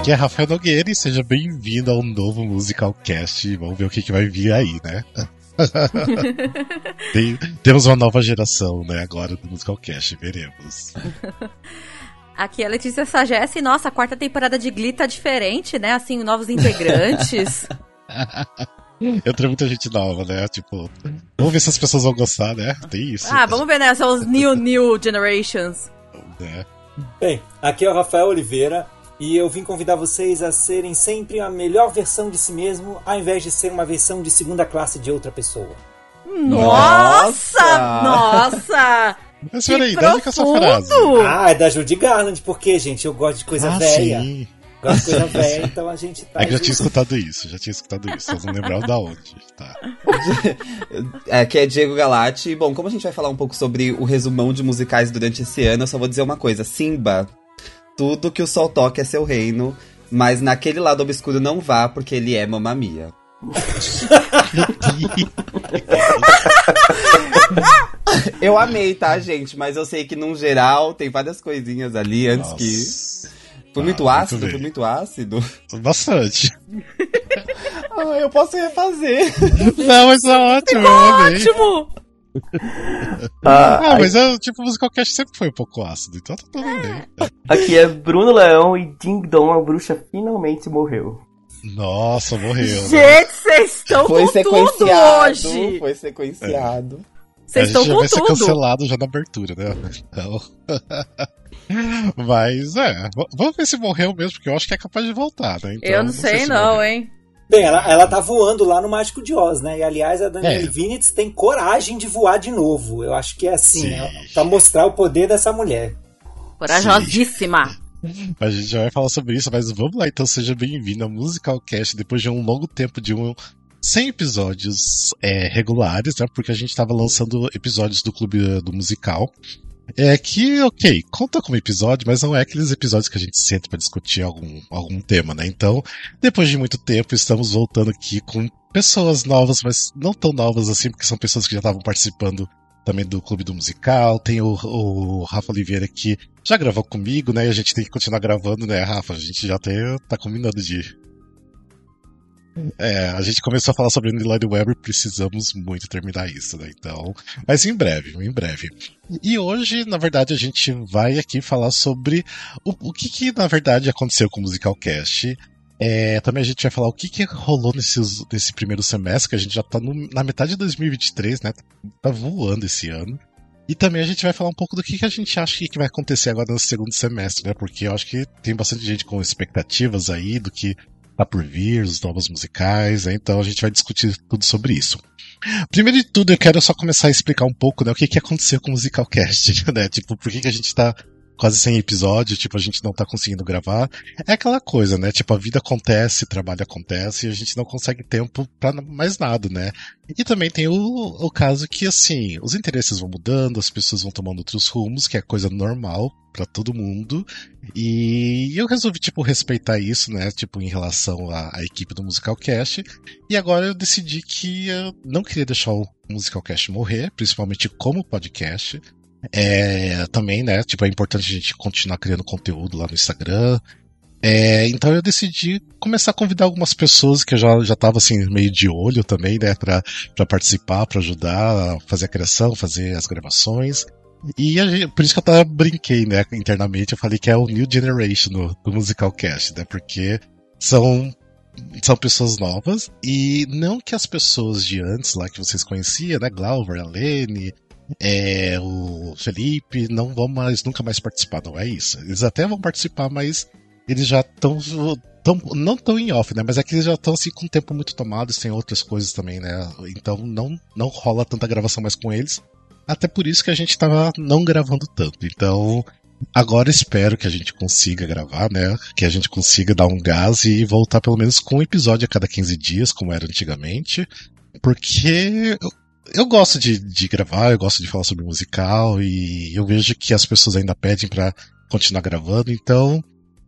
Aqui é Rafael Nogueira e seja bem-vindo ao novo Musical Cast. Vamos ver o que, que vai vir aí, né? Tem, temos uma nova geração, né, agora do Musical Cast, veremos. Aqui é a Letícia Sagesse. Nossa, a quarta temporada de Glee tá diferente, né? Assim, novos integrantes. Entra muita gente nova, né? Tipo, vamos ver se as pessoas vão gostar, né? Tem isso. ah, vamos ver, né? São os new, new generations. né? Bem, aqui é o Rafael Oliveira e eu vim convidar vocês a serem sempre a melhor versão de si mesmo, ao invés de ser uma versão de segunda classe de outra pessoa. Nossa! Nossa! Mas Que peraí, onde que é essa frase? profundo! Ah, é da Judy Garland, porque, gente, eu gosto de coisa Ah, velha. sim. Gosto de coisa velha, então a gente tá. É que eu já tinha escutado isso, já tinha escutado isso, vocês não lembraram da onde, tá? É, que é Diego Galati. Bom, como a gente vai falar um pouco sobre o resumão de musicais durante esse ano, eu só vou dizer uma coisa. Simba, tudo que o sol toca é seu reino, mas naquele lado obscuro não vá, porque ele é mamamia. Eu amei, tá, gente? Mas eu sei que, num geral, tem várias coisinhas ali antes que... Nossa. Foi Ah, muito muito ácido? bem. Foi muito ácido? Bastante. Ah, eu posso refazer. Não, mas é ótimo, eu amei. Ótimo! Ah, mas é, tipo, o Musical Cast sempre foi um pouco ácido, então tá tudo bem. Aqui é Bruno Leão e Ding Dong, a bruxa finalmente morreu. Nossa, morreu. né? Gente, vocês estão Foi com tudo hoje! Foi sequenciado. Vocês a estão gente já com vai ser tudo! cancelado já na abertura, né? Então. Mas é, vamos ver se morreu mesmo, porque eu acho que é capaz de voltar, né? Então, Eu não sei se não, morreu. hein? Bem, ela, ela tá voando lá no Mágico de Oz, né? E aliás, a Danielle É. Vinitz tem coragem de voar de novo. Eu acho que é assim, Sim. né? Pra mostrar o poder dessa mulher. Corajosíssima. A gente já vai falar sobre isso, mas vamos lá, então seja bem-vindo ao Musical Cast depois de um longo tempo de um 100 episódios é, regulares, né? Porque a gente tava lançando episódios do Clube do Musical. É que, ok, conta como episódio, mas não é aqueles episódios que a gente senta pra discutir algum, algum tema, né? Então, depois de muito tempo, estamos voltando aqui com pessoas novas, mas não tão novas assim, porque são pessoas que já estavam participando também do Clube do Musical. Tem o, o Rafa Oliveira que já gravou comigo, né? E a gente tem que continuar gravando, né, Rafa? A gente já tem, tá combinando de. É, a gente começou a falar sobre o Lloyd Webber, precisamos muito terminar isso, né? Então, mas em breve, em breve. E hoje, na verdade, a gente vai aqui falar sobre o, o que, que, na verdade, aconteceu com o Musical Cast. É, também a gente vai falar o que, que rolou nesse, nesse primeiro semestre, que a gente já tá no- na metade de 2023, né? Tá voando esse ano. E também a gente vai falar um pouco do que, que a gente acha que vai acontecer agora no segundo semestre, né? Porque eu acho que tem bastante gente com expectativas aí do que tá por vir, os novos musicais, né? então a gente vai discutir tudo sobre isso. Primeiro de tudo, eu quero só começar a explicar um pouco, né, o que, que aconteceu com o Musicalcast, né? Tipo, por que, que a gente tá quase sem episódio, tipo, a gente não tá conseguindo gravar. É aquela coisa, né? Tipo, a vida acontece, trabalho acontece e a gente não consegue tempo pra mais nada, né? E também tem o, o caso que, assim, os interesses vão mudando, as pessoas vão tomando outros rumos, que é coisa normal pra todo mundo. E eu resolvi, tipo, respeitar isso, né? Tipo, em relação à, à equipe do Musical Cast. E agora eu decidi que eu não queria deixar o Musical Cast morrer, principalmente como podcast. É, também, né? Tipo, é importante a gente continuar criando conteúdo lá no Instagram. É, então eu decidi começar a convidar algumas pessoas que eu já, já tava assim, meio de olho também, né? Pra, pra participar, pra ajudar fazer a criação, fazer as gravações. E gente- por isso que eu até brinquei, né, internamente, eu falei que é o New Generation do, do Musical Cast, né? Porque são são pessoas novas e não que as pessoas de antes lá que vocês conheciam, né, Glauber, a Lene, é, o Felipe, não vão mais nunca mais participar, não é isso. Eles até vão participar, mas eles já estão tão, não tão em off, né? Mas é que eles já estão assim com o tempo muito tomado, tem outras coisas também, né? Então não não rola tanta gravação mais com eles. Até por isso que a gente tava não gravando tanto. Então, agora espero que a gente consiga gravar, né? Que a gente consiga dar um gás e voltar pelo menos com um episódio a cada 15 dias, como era antigamente. Porque eu, gosto de, de gravar, eu gosto de falar sobre musical e eu vejo que as pessoas ainda pedem pra continuar gravando, então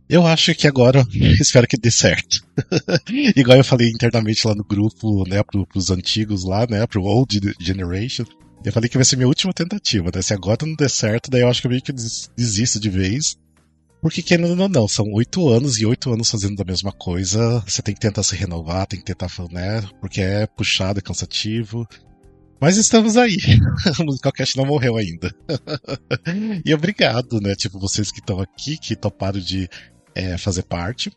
eu acho que agora espero que dê certo. Igual eu falei internamente lá no grupo, né, pro, pros antigos lá, né, pro Old Generation. Eu falei que vai ser minha última tentativa, né? Se agora não der certo, daí eu acho que eu meio que des- desisto de vez. Porque querendo ou não, são oito anos e oito anos fazendo a mesma coisa. Você tem que tentar se renovar, tem que tentar, né? Porque é puxado, é cansativo. Mas estamos aí. o Musicalcast não morreu ainda. e obrigado, né? Tipo, vocês que estão aqui, que toparam de é, fazer parte.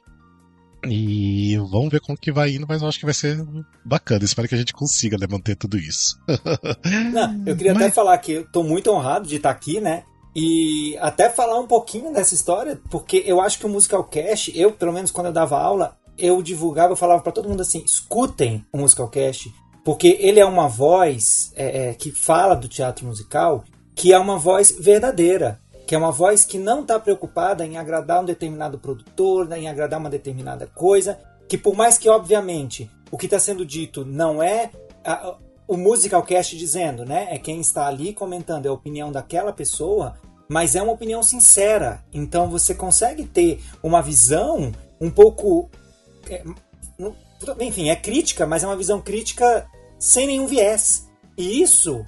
E vamos ver como que vai indo, mas eu acho que vai ser bacana. Espero que a gente consiga né, manter tudo isso. Não, eu queria mas... até falar que eu tô muito honrado de estar aqui, né? E até falar um pouquinho dessa história, porque eu acho que o Musical Cast, eu, pelo menos quando eu dava aula, eu divulgava, eu falava para todo mundo assim: escutem o Musical Cast, porque ele é uma voz é, é, que fala do teatro musical, que é uma voz verdadeira que é uma voz que não está preocupada em agradar um determinado produtor, né, em agradar uma determinada coisa, que por mais que, obviamente, o que está sendo dito não é a, o musicalcast dizendo, né? É quem está ali comentando, é a opinião daquela pessoa, mas é uma opinião sincera. Então você consegue ter uma visão um pouco. É, enfim, é crítica, mas é uma visão crítica sem nenhum viés. E isso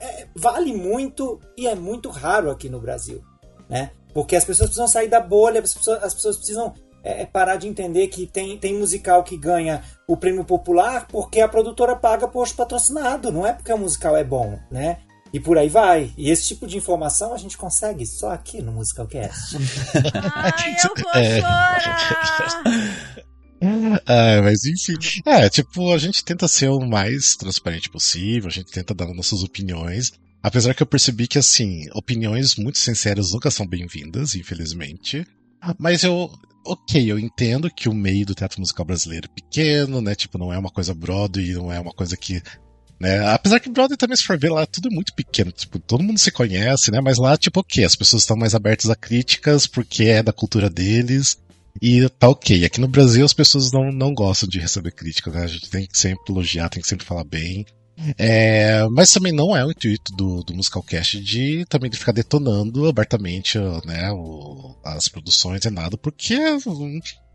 é, vale muito e é muito raro aqui no Brasil, né? Porque as pessoas precisam sair da bolha, as pessoas, as pessoas precisam é, é, parar de entender que tem, tem musical que ganha o prêmio popular porque a produtora paga posto patrocinado, não é porque o musical é bom, né? E por aí vai. E esse tipo de informação a gente consegue só aqui no Musicalcast. Ai, eu vou é. chorar! É, mas enfim. É, tipo, a gente tenta ser o mais transparente possível, a gente tenta dar nossas opiniões. Apesar que eu percebi que, assim, opiniões muito sinceras nunca são bem-vindas, infelizmente. Mas eu. Ok, eu entendo que o meio do teatro musical brasileiro é pequeno, né? Tipo, não é uma coisa Broadway, não é uma coisa que. Né? Apesar que Broadway também, se for ver lá, tudo é muito pequeno. Tipo, todo mundo se conhece, né? Mas lá, tipo, ok, as pessoas estão mais abertas a críticas porque é da cultura deles. E tá ok. Aqui no Brasil as pessoas não, não gostam de receber críticas, né? A gente tem que sempre elogiar, tem que sempre falar bem. É, mas também não é o intuito do, do Musicalcast de também de ficar detonando abertamente né, o, as produções e nada, porque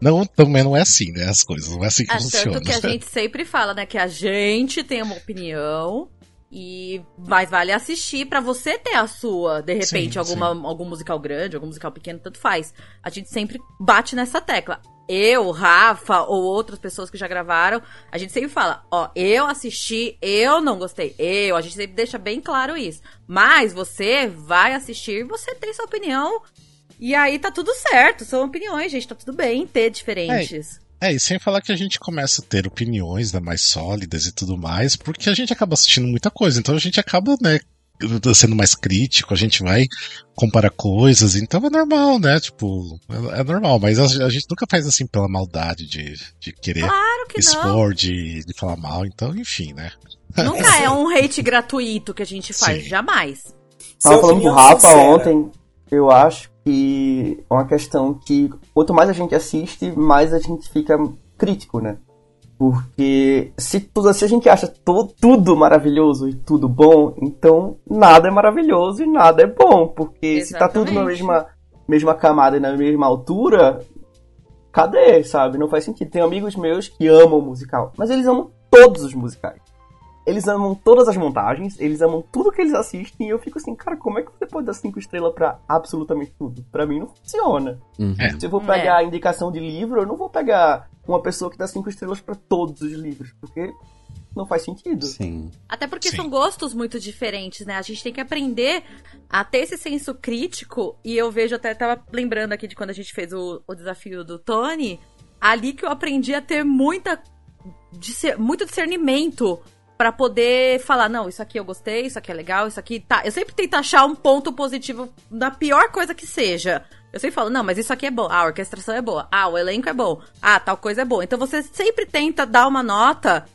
não, também não é assim, né? As coisas, não é assim que é, funciona. Tanto que a gente sempre fala, né, que a gente tem uma opinião, e mais vale assistir para você ter a sua, de repente, sim, alguma, sim. algum musical grande, algum musical pequeno, tanto faz. A gente sempre bate nessa tecla. Eu, Rafa ou outras pessoas que já gravaram, a gente sempre fala, ó, eu assisti, eu não gostei. Eu, a gente sempre deixa bem claro isso. Mas você vai assistir, você tem sua opinião. E aí tá tudo certo, são opiniões, gente, tá tudo bem ter diferentes. É. É, e sem falar que a gente começa a ter opiniões né, mais sólidas e tudo mais, porque a gente acaba assistindo muita coisa, então a gente acaba, né, sendo mais crítico, a gente vai comparar coisas, então é normal, né? Tipo, é, é normal, mas a, a, gente nunca faz assim pela maldade de, de querer claro que expor, de, de falar mal, então, enfim, né? Nunca é um hate gratuito que a gente faz, Sim. jamais. Tava falando com o Rafa ontem, eu acho que é uma questão que quanto mais a gente assiste, mais a gente fica crítico, né? Porque se, tudo, se a gente acha to, tudo maravilhoso e tudo bom, então nada é maravilhoso e nada é bom. Porque Exatamente. se tá tudo na mesma, mesma camada e na mesma altura, cadê, sabe? Não faz sentido. Tem amigos meus que amam musical, mas eles amam todos os musicais. Eles amam todas as montagens, eles amam tudo que eles assistem, e eu fico assim, cara, como é que você pode dar cinco estrelas para absolutamente tudo? Para mim não funciona. Uhum. Se eu vou pegar é. a indicação de livro, eu não vou pegar uma pessoa que dá cinco estrelas para todos os livros, porque não faz sentido. Sim. Até porque Sim. são gostos muito diferentes, né? A gente tem que aprender a ter esse senso crítico. E eu vejo, até tava lembrando aqui de quando a gente fez o, o desafio do Tony, ali que eu aprendi a ter muita. muito discernimento para poder falar, não, isso aqui eu gostei, isso aqui é legal, isso aqui tá. Eu sempre tento achar um ponto positivo da pior coisa que seja. Eu sempre falo, não, mas isso aqui é bom. Ah, a orquestração é boa. Ah, o elenco é bom. Ah, tal coisa é boa. Então você sempre tenta dar uma nota.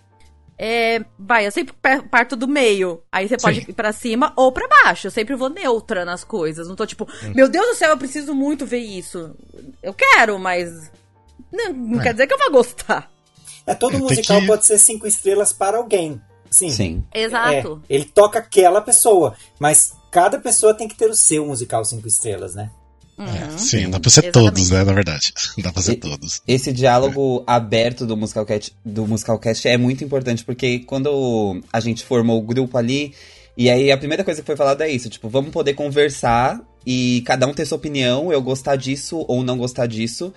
É, vai, eu sempre parto do meio. Aí você pode Sim. ir pra cima ou para baixo. Eu sempre vou neutra nas coisas. Não tô tipo, hum. meu Deus do céu, eu preciso muito ver isso. Eu quero, mas. Não, não é. quer dizer que eu vou gostar. É, todo musical que... pode ser cinco estrelas para alguém. Sim. Sim. Exato. É, ele toca aquela pessoa, mas cada pessoa tem que ter o seu musical cinco estrelas, né? Uhum. É, sim, dá pra ser Exatamente. todos, né, na verdade. Dá pra ser e, todos. Esse diálogo é. aberto do Musicalcast, do Musicalcast é muito importante, porque quando a gente formou o grupo ali, e aí a primeira coisa que foi falada é isso, tipo, vamos poder conversar e cada um ter sua opinião, eu gostar disso ou não gostar disso.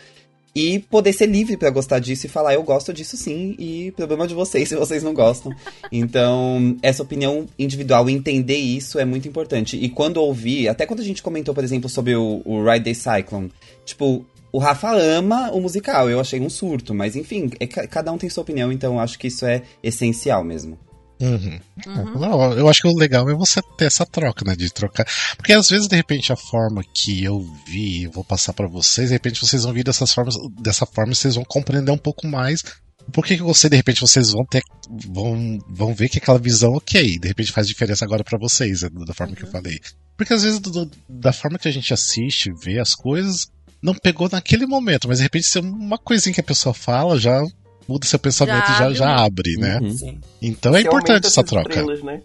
E poder ser livre para gostar disso e falar, eu gosto disso sim, e problema de vocês se vocês não gostam. Então, essa opinião individual, entender isso é muito importante. E quando ouvi, até quando a gente comentou, por exemplo, sobre o, o Ride Day Cyclone, tipo, o Rafa ama o musical, eu achei um surto, mas enfim, é, cada um tem sua opinião, então acho que isso é essencial mesmo. Uhum. Uhum. Não, eu acho que o legal é você ter essa troca, né? De trocar. Porque às vezes, de repente, a forma que eu vi, eu vou passar para vocês, de repente vocês vão vir dessas formas, dessa forma e vocês vão compreender um pouco mais. Por que, que você, de repente, vocês vão ter. Vão, vão ver que aquela visão, ok, de repente faz diferença agora para vocês, né, da forma uhum. que eu uhum. falei. Porque às vezes, do, da forma que a gente assiste, vê as coisas, não pegou naquele momento, mas de repente, se uma coisinha que a pessoa fala já muda seu pensamento já, já, já abre, né? Uhum. Então é importante essa troca. Né?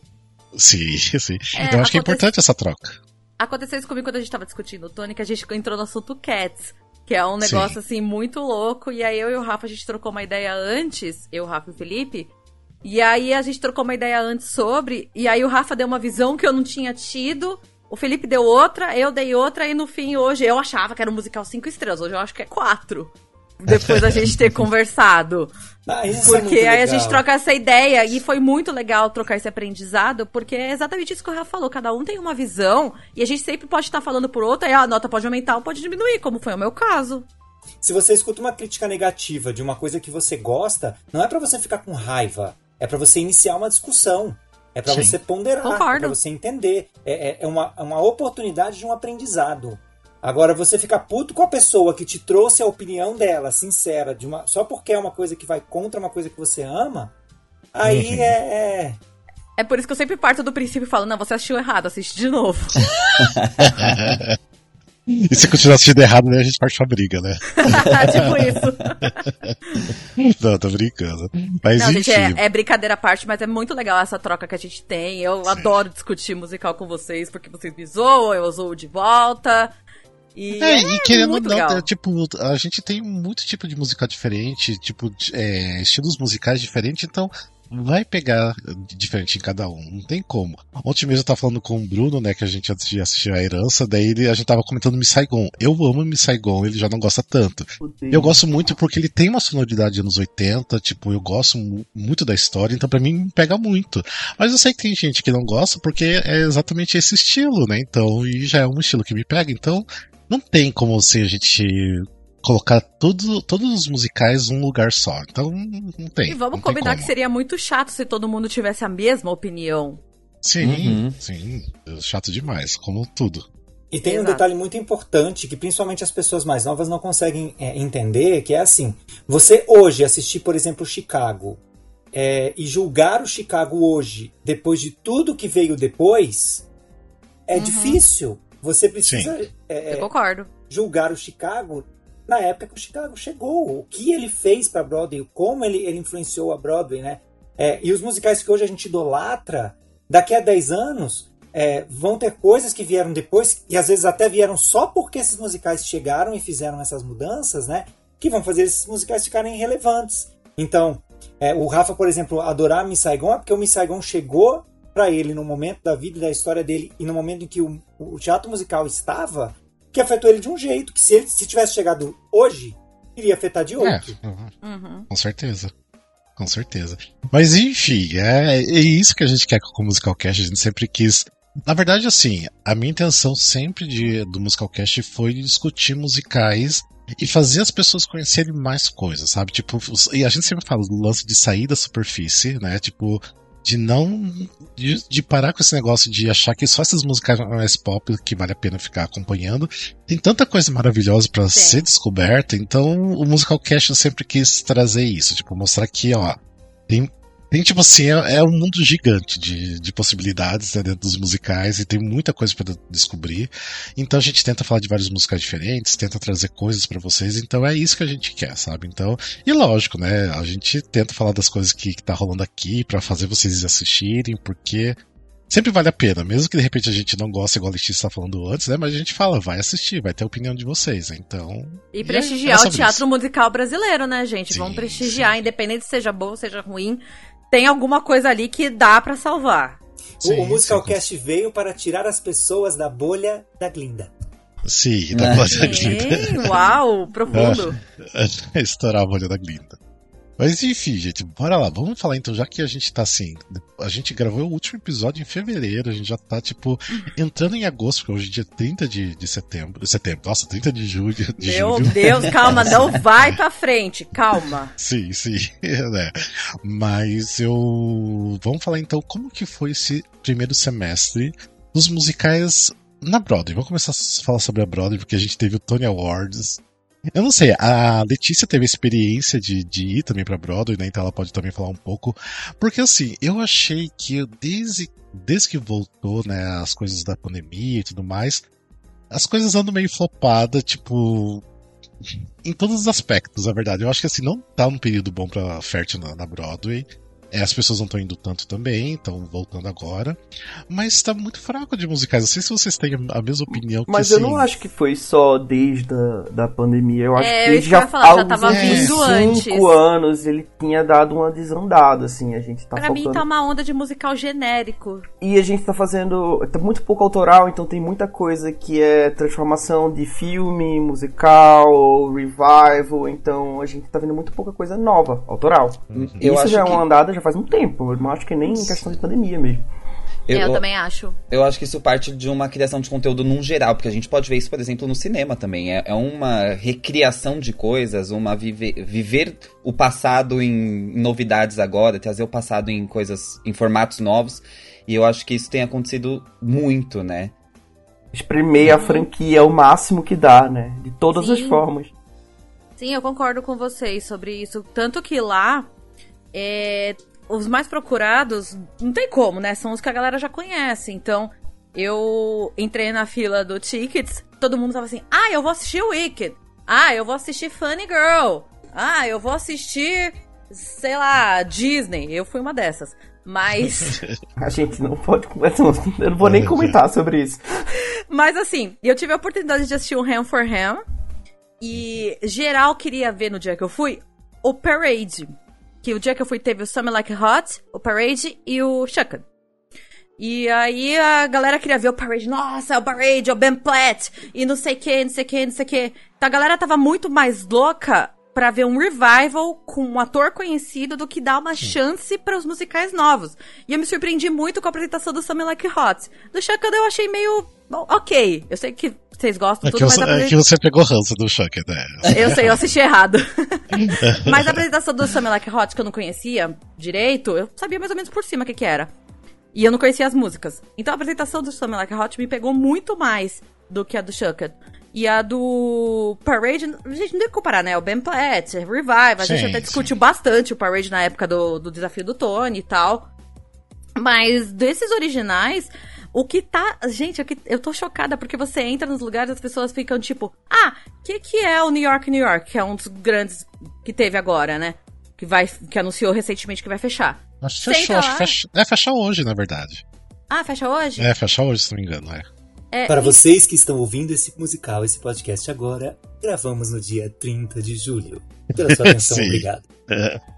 Sim, sim. É, Eu acho que é importante essa troca. Aconteceu isso comigo quando a gente tava discutindo o Tony, que a gente entrou no assunto Cats. Que é um negócio, sim. assim, muito louco. E aí eu e o Rafa, a gente trocou uma ideia antes, eu, o Rafa e o Felipe. E aí a gente trocou uma ideia antes sobre. E aí o Rafa deu uma visão que eu não tinha tido. O Felipe deu outra, eu dei outra, e no fim, hoje, eu achava que era um musical cinco estrelas. Hoje eu acho que é quatro depois da gente ter conversado. Ah, é porque é aí a gente troca essa ideia e foi muito legal trocar esse aprendizado, porque é exatamente isso que o Rafa falou. Cada um tem uma visão e a gente sempre pode estar falando por outra e a nota pode aumentar ou pode diminuir, como foi o meu caso. Se você escuta uma crítica negativa de uma coisa que você gosta, não é para você ficar com raiva, é para você iniciar uma discussão. É para você ponderar, é para você entender. É, é, é uma, é uma oportunidade de um aprendizado. Agora, você ficar puto com a pessoa que te trouxe a opinião dela, sincera, de uma, só porque é uma coisa que vai contra uma coisa que você ama, aí uhum. é, é. É por isso que eu sempre parto do princípio e falo: não, você assistiu errado, assiste de novo. E se continuar assistindo errado, né, a gente parte pra briga, né? tipo isso. Não, tô brincando. Mas Não, gente, é, é, brincadeira à parte, mas é muito legal essa troca que a gente tem. Eu Sim. adoro discutir musical com vocês, porque vocês me zoam, eu zoo de volta. E, é, é, e querendo ou não, é, tipo, a gente tem muito tipo de música diferente, tipo, é, estilos musicais diferentes, então vai pegar diferente em cada um, não tem como. Ontem mesmo eu tava falando com o Bruno, né, que a gente antes de assistir a herança, daí ele, a gente tava comentando Miss Saigon. Eu amo Miss Saigon, ele já não gosta tanto. Eu gosto muito porque ele tem uma sonoridade de anos 80, tipo, eu gosto muito da história, então para mim pega muito. Mas eu sei que tem gente que não gosta porque é exatamente esse estilo, né, então, e já é um estilo que me pega, então não tem como assim, a gente colocar tudo, todos os musicais num lugar só. Então, não tem. E vamos combinar que seria muito chato se todo mundo tivesse a mesma opinião. Sim, uhum. sim. Chato demais, como tudo. E tem Exato. um detalhe muito importante que principalmente as pessoas mais novas não conseguem é, entender, que é assim: você hoje assistir, por exemplo, Chicago é, e julgar o Chicago hoje, depois de tudo que veio depois, é uhum. difícil. Você precisa é, concordo. julgar o Chicago na época que o Chicago chegou, o que ele fez para Broadway, como ele, ele influenciou a Broadway, né? É, e os musicais que hoje a gente idolatra, daqui a 10 anos, é, vão ter coisas que vieram depois, e às vezes até vieram só porque esses musicais chegaram e fizeram essas mudanças, né? Que vão fazer esses musicais ficarem relevantes. Então, é, o Rafa, por exemplo, adorar Miss Saigon é porque o Miss Saigon chegou para ele no momento da vida e da história dele e no momento em que o, o, teatro musical estava, que afetou ele de um jeito que se ele se tivesse chegado hoje, iria afetar de outro. É, uhum. Com certeza. Com certeza. Mas enfim, é, é isso que a gente quer com o Musical Cast, a gente sempre quis. Na verdade, assim, a minha intenção sempre de, do Musical Cast foi discutir musicais e fazer as pessoas conhecerem mais coisas, sabe? Tipo, e a gente sempre fala do lance de sair da superfície, né? Tipo, de não. De, de, parar com esse negócio de achar que só essas músicas mais pop que vale a pena ficar acompanhando. Tem tanta coisa maravilhosa para ser descoberta, então o Musical Cast eu sempre quis trazer isso, tipo, mostrar que, ó, tem tem, tipo assim, é, é um mundo gigante de, de possibilidades né, dentro dos musicais e tem muita coisa para descobrir. Então a gente tenta falar de vários musicais diferentes, tenta trazer coisas para vocês, então é isso que a gente quer, sabe? Então, e lógico, né? A gente tenta falar das coisas que, que tá rolando aqui para fazer vocês assistirem, porque sempre vale a pena, mesmo que de repente a gente não goste, igual a Letícia estava falando antes, né? Mas a gente fala, vai assistir, vai ter a opinião de vocês, então. E prestigiar e é, o teatro isso. musical brasileiro, né, gente? Sim, Vamos prestigiar, sim. independente se seja bom, seja ruim tem alguma coisa ali que dá para salvar. Sim, o, o Musicalcast veio para tirar as pessoas da bolha da Glinda. Sim, da bolha da Glinda. Uau, profundo. Estourar a bolha da Glinda. Mas enfim, gente, bora lá. Vamos falar então, já que a gente tá assim. A gente gravou o último episódio em fevereiro, a gente já tá, tipo, entrando em agosto, porque hoje é dia 30 de, de setembro. Setembro, nossa, 30 de julho. De Meu julho. Deus, calma, não vai pra frente, calma. Sim, sim. né? Mas eu. Vamos falar então como que foi esse primeiro semestre dos musicais na Broadway. Vamos começar a falar sobre a Broadway, porque a gente teve o Tony Awards. Eu não sei, a Letícia teve experiência de, de ir também pra Broadway, né? Então ela pode também falar um pouco. Porque assim, eu achei que desde, desde que voltou, né, as coisas da pandemia e tudo mais, as coisas andam meio flopadas, tipo. Em todos os aspectos, na verdade. Eu acho que assim, não tá um período bom pra fértil na, na Broadway. É, as pessoas não estão indo tanto também, estão voltando agora. Mas está muito fraco de musicais. Não sei se vocês têm a mesma opinião que Mas assim, eu não acho que foi só desde a da pandemia. Eu acho É, que que eu já, ia falar, já há tava vindo 25 antes. anos ele tinha dado uma desandada, assim. A gente tá Pra faltando... mim tá uma onda de musical genérico. E a gente tá fazendo. Tá muito pouco autoral, então tem muita coisa que é transformação de filme, musical, revival. Então a gente tá vendo muito pouca coisa nova, autoral. Eu Isso acho já é que- uma andada já faz um tempo. Eu não acho que nem em questão de pandemia mesmo. Eu, Eu, também acho. eu acho que isso parte de uma criação de conteúdo num geral, porque a gente pode ver isso, por exemplo, no cinema também. É, é uma recriação de coisas, uma viver, viver o passado em novidades agora, trazer o passado em coisas, em formatos novos. E eu acho que isso tem acontecido muito, né? Espremer a franquia o máximo que dá, né? De todas as Sim. formas. Sim, eu concordo com vocês sobre isso. Tanto que lá, é, os mais procurados, não tem como, né? São os que a galera já conhece. Então, eu entrei na fila do Tickets, todo mundo tava assim, ah, eu vou assistir Wicked. Ah, eu vou assistir Funny Girl. Ah, eu vou assistir, sei lá, Disney. Eu fui uma dessas. Mas... A gente não pode conversar. Eu não vou nem É, comentar sobre isso. Mas assim, eu tive a oportunidade de assistir o Ham for Ham. E geral queria ver no dia que eu fui o Parade. Que o dia que eu fui teve o Summer Like Hot, o Parade e o Shucked. E aí a galera queria ver o Parade. Nossa, é o Parade, é o Ben Platt. E não sei o que, não sei o que, não sei o que. Então a galera tava muito mais louca pra ver um revival com um ator conhecido do que dar uma chance para os musicais novos. E eu me surpreendi muito com a apresentação do Summer Like Hot. Do Shucked eu achei meio... bom, ok. Eu sei que vocês gostam É tudo, mas você, a é que você pegou ranço do Chuck, né? eu sei, eu assisti errado. Mas a apresentação do Summer Like Hot, que eu não conhecia direito, eu sabia mais ou menos por cima o que, que era. E eu não conhecia as músicas. Então a apresentação do Summer Like Hot me pegou muito mais do que a do Shucked. E a do Parade, a gente não tem que comparar, né? O Ben Platt, Revive, a gente Sim, até sim. discutiu bastante o Parade na época do, do desafio do Tony e tal. Mas desses originais, o que tá. Gente, eu tô chocada porque você entra nos lugares e as pessoas ficam tipo: Ah, o que, que é o New York, New York? Que é um dos grandes que teve agora, né? Que, vai, que anunciou recentemente que vai fechar. Acho que fechou, acho que fecha, é, fecha hoje, na verdade. Ah, fecha hoje? É, fecha hoje, se não me engano, é. É, Para e- vocês que estão ouvindo esse musical, esse podcast agora, gravamos no dia 30 de julho. Pela sua atenção, obrigado.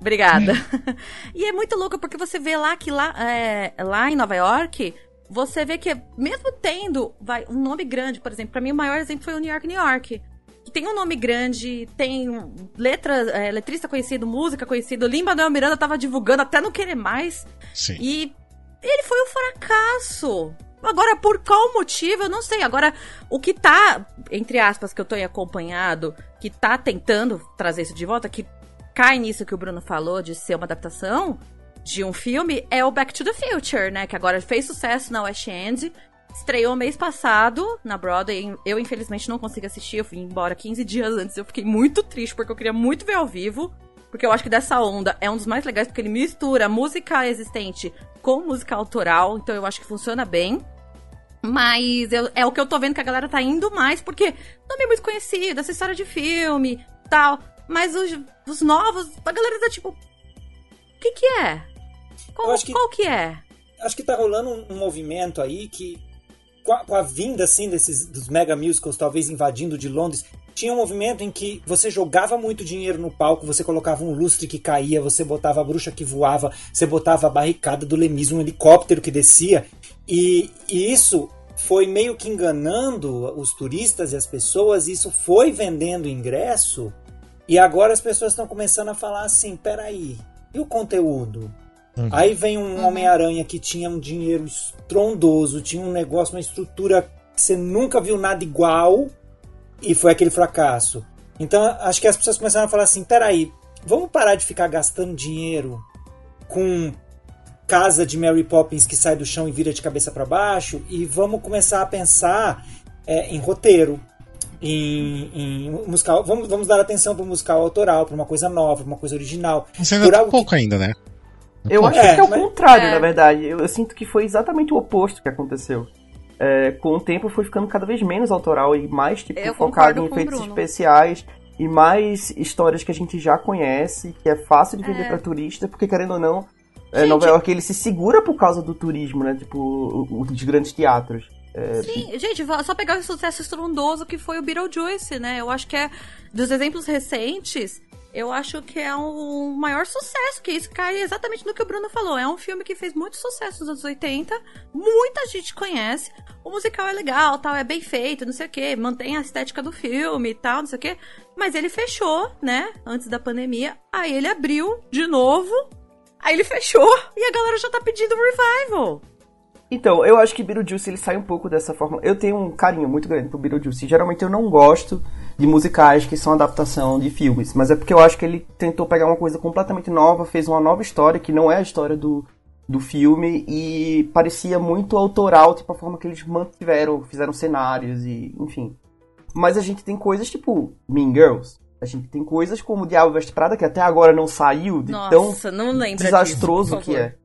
Obrigada. e é muito louco porque você vê lá que lá, é, lá em Nova York, você vê que mesmo tendo vai, um nome grande, por exemplo, pra mim o maior exemplo foi o New York, New York. Que tem um nome grande, tem letra, é, letrista conhecido, música conhecido. Lin Manuel Miranda tava divulgando até não querer mais. Sim. E ele foi um fracasso. Agora, por qual motivo, eu não sei. Agora, o que tá, entre aspas, que eu tô acompanhado, que tá tentando trazer isso de volta, que cai nisso que o Bruno falou de ser uma adaptação de um filme, é o Back to the Future, né? Que agora fez sucesso na West End. Estreou mês passado na Broadway. Eu, infelizmente, não consegui assistir. Eu fui embora 15 dias antes. Eu fiquei muito triste, porque eu queria muito ver ao vivo. Porque eu acho que dessa onda é um dos mais legais, porque ele mistura música existente com música autoral. Então eu acho que funciona bem. Mas eu- é o que eu tô vendo que a galera tá indo mais, porque nome é muito conhecido, essa história de filme, tal. Mas os, os novos, a galera tá tipo. O que que é? Qual, que- qual que é? Acho que tá rolando um, movimento aí que com a, com a, vinda assim desses dos mega musicals talvez invadindo de Londres, tinha um movimento em que você jogava muito dinheiro no palco, você colocava um lustre que caía, você botava a bruxa que voava, você botava a barricada do Lemis, um helicóptero que descia, e, e isso foi meio que enganando os turistas e as pessoas, isso foi vendendo ingresso, e agora as pessoas estão começando a falar assim: peraí, e o conteúdo? Uhum. Aí vem um uhum. Homem-Aranha que tinha um dinheiro estrondoso, tinha um negócio, uma estrutura que você nunca viu nada igual e foi aquele fracasso. Então acho que as pessoas começaram a falar assim: peraí, vamos parar de ficar gastando dinheiro com casa de Mary Poppins que sai do chão e vira de cabeça para baixo e vamos começar a pensar é, em roteiro. Em, em, musical, vamos, vamos dar atenção para o musical autoral, para uma coisa nova, para uma coisa original. Isso ainda tá pouco que... ainda, né? Eu acho é, que é o mas... contrário, é. na verdade. Eu, eu, sinto que foi exatamente o oposto que aconteceu. É, com o tempo foi ficando cada vez menos autoral e mais tipo, focado em efeitos especiais e mais histórias que a gente já conhece, que é fácil de vender é. para turista, porque querendo ou não, é, Nova York ele se segura por causa do turismo, né? Tipo, os grandes teatros. É... Sim, gente, só pegar o sucesso estrondoso que foi o Beetlejuice, né? Eu acho que é dos exemplos recentes eu acho que é um maior sucesso, que isso cai exatamente no que o Bruno falou. É um filme que fez muito sucesso nos anos 80, muita gente conhece. O musical é legal, tal, é bem feito, não sei o que, mantém a estética do filme e tal, não sei o que. Mas ele fechou, né, antes da pandemia. Aí ele abriu de novo, aí ele fechou e a galera já tá pedindo revival. Então, eu acho que Beetlejuice ele sai um pouco dessa forma. Eu tenho um carinho muito grande pro Beetlejuice. Geralmente eu não gosto de musicais que são adaptação de filmes, mas é porque eu acho que ele tentou pegar uma coisa completamente nova, fez uma nova história que não é a história do, do filme e parecia muito autoral, tipo a forma que eles mantiveram, fizeram cenários e, enfim. Mas a gente tem coisas tipo Mean Girls. A gente tem coisas como Diabo Veste Prada, que até agora não saiu de Nossa, tão desastroso disso, que é.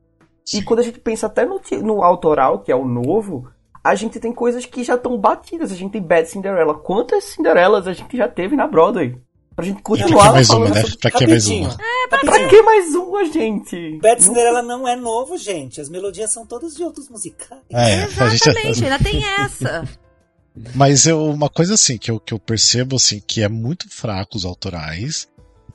E quando a gente pensa até no, no autoral, que é o novo, a gente tem coisas que já estão batidas. A gente tem Bad Cinderella. Quantas Cinderellas a gente já teve na Broadway? Pra gente continuar pra que mais uma, né? Pra que mais uma? É, pra, pra que mais uma, gente? Bad Cinderella não é novo, gente. As melodias são todas de outros musicais. É, Exatamente, gente... ainda tem essa. Mas eu, uma coisa assim que eu, que eu percebo assim que é muito fraco os autorais.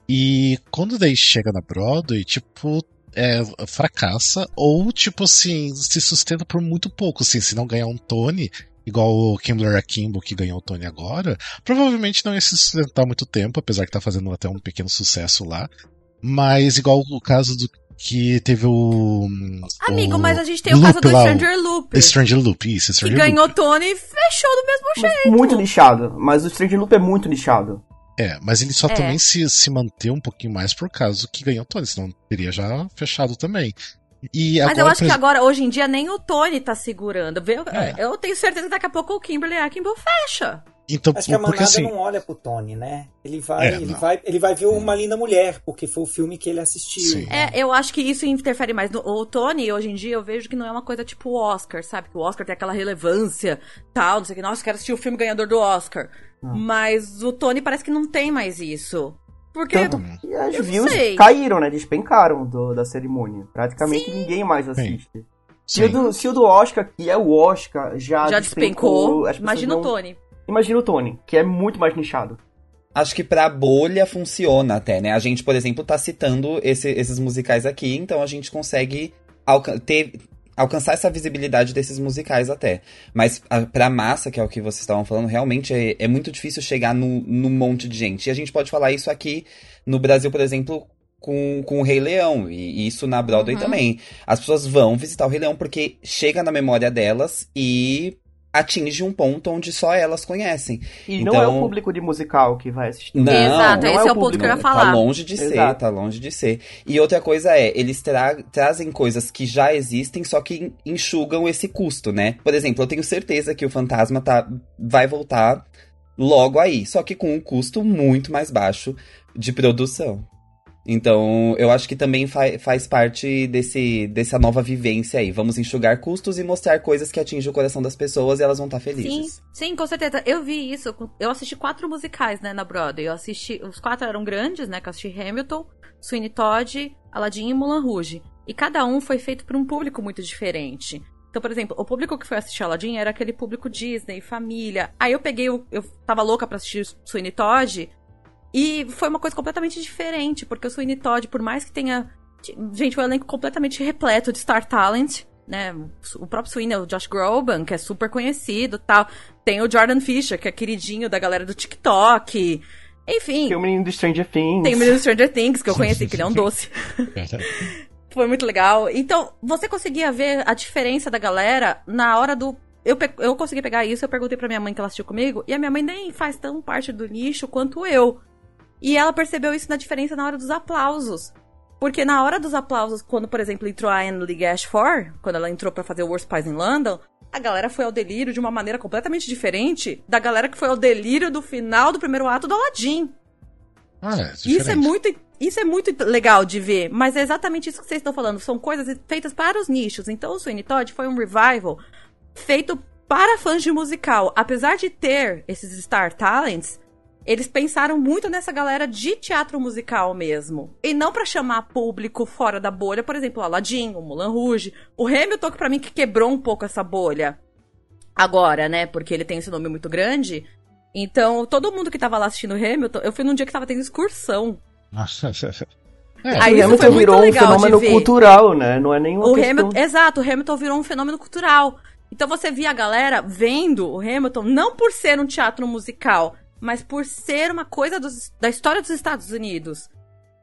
E quando daí chega na Broadway, tipo, é, fracassa, ou, tipo assim, se sustenta por muito pouco. Assim, se não ganhar um Tony, igual o Kimbler Akimbo que ganhou o Tony agora, provavelmente não ia se sustentar muito tempo, apesar que tá fazendo até um pequeno sucesso lá. Mas igual o caso do que teve o. Amigo, o mas a gente tem o caso do Stranger Loop. Stranger Loop, isso, Stranger que ganhou Tony e fechou do mesmo jeito. Muito lixado, mas o Stranger Loop é muito lixado. É, mas ele só é. também se, se manteve um pouquinho mais por causa que ganhou o Tony, senão teria já fechado também. E agora, Mas eu acho que agora, hoje em dia, nem o Tony tá segurando. Eu, é. eu tenho certeza que daqui a pouco o Kimberly Akinbo fecha. Então, Acho que a manada assim, não olha pro Tony, né? Ele vai, é, ele vai, ele vai ver uma linda mulher, porque foi o filme que ele assistiu. Sim. É, eu acho que isso interfere mais. O Tony, hoje em dia, eu vejo que não é uma coisa tipo o Oscar, sabe? Que o Oscar tem aquela relevância, tal, não sei o que. Nossa, quero assistir o filme ganhador do Oscar. Hum. Mas o Tony parece que não tem mais isso. Porque. Tanto que as views sei. caíram, né? Despencaram do, da cerimônia. Praticamente Sim. ninguém mais assiste. Se o, do, se o, do, Oscar, que é o Oscar, já, já despencou. despencou imagina não... o Tony. Imagina o Tony, que é muito mais nichado. Acho que pra bolha funciona até, né? A gente, por exemplo, tá citando esse, esses musicais aqui, então a gente consegue ter, alcançar essa visibilidade desses musicais até. Mas a, pra massa, que é o que vocês estavam falando, realmente é, é muito difícil chegar no, no monte de gente. E a gente pode falar isso aqui no Brasil, por exemplo, com, com o Rei Leão. E, isso na Broadway uhum. também. As pessoas vão visitar o Rei Leão porque chega na memória delas e atinge um ponto onde só elas conhecem. E então, não é o então, público de musical que vai assistir. Não, Exato, não esse é, é o ponto que eu ia falar. Tá longe de Exato. ser, tá longe de ser. E outra coisa é, eles tra trazem coisas que já existem, só que enxugam esse custo, né? Por exemplo, eu tenho certeza que o Fantasma tá, vai voltar logo aí, só que com um custo muito mais baixo de produção. Então, eu acho que também fa faz parte desse, dessa nova vivência aí. Vamos enxugar custos e mostrar coisas que atingem o coração das pessoas e elas vão estar felizes. Sim, sim, com certeza. Eu vi isso. Eu assisti quatro musicais, né, na Broadway. Eu assisti. Os quatro eram grandes, né? Que eu assisti Hamilton, Sweeney Todd, Aladdin e Mulan Rouge. E cada um foi feito para um público muito diferente. Então, por exemplo, o público que foi assistir Aladdin era aquele público Disney, família. Aí eu peguei, o, eu tava louca pra assistir Sweeney Todd. E foi uma coisa completamente diferente, porque o Sweeney Todd, por mais que tenha. Gente, foi um elenco completamente repleto de Star Talent, né? O próprio Sweeney, o Josh Groban, que é super conhecido tal. Tem o Jordan Fisher, que é queridinho da galera do TikTok. Enfim. Tem o menino do Stranger Things. Tem o menino do Stranger Things, que eu conheci, que ele é um doce. Foi muito legal. Então, você conseguia ver a diferença da galera na hora do. Eu, eu consegui pegar isso, eu perguntei pra minha mãe que ela assistiu comigo, e a minha mãe nem faz tão parte do nicho quanto eu. E ela percebeu isso na diferença na hora dos aplausos. Porque na hora dos aplausos, quando, por exemplo, entrou a Emily Ashford, quando ela entrou para fazer o Worst Pies in London, a galera foi ao delírio de uma maneira completamente diferente da galera que foi ao delírio do final do primeiro ato do Aladdin. Ah, é isso é muito isso é muito legal de ver, mas é exatamente isso que vocês estão falando. São coisas feitas para os nichos. Então, o Sweeney Todd foi um revival feito para fãs de musical. Apesar de ter esses Star Talents, eles pensaram muito nessa galera de teatro musical mesmo. E não para chamar público fora da bolha, por exemplo, o Aladdin, o Mulan Rouge, o Hamilton, que pra mim que quebrou um pouco essa bolha. Agora, né? Porque ele tem esse nome muito grande. Então, todo mundo que tava lá assistindo o Hamilton, eu fui num dia que tava tendo excursão. Nossa, é, Aí o Hamilton virou um fenômeno cultural, né? Não é nenhuma o questão... Hamilton, Exato, o Hamilton virou um fenômeno cultural. Então você via a galera vendo o Hamilton não por ser um teatro musical, mas por ser uma coisa dos, da história dos Estados Unidos.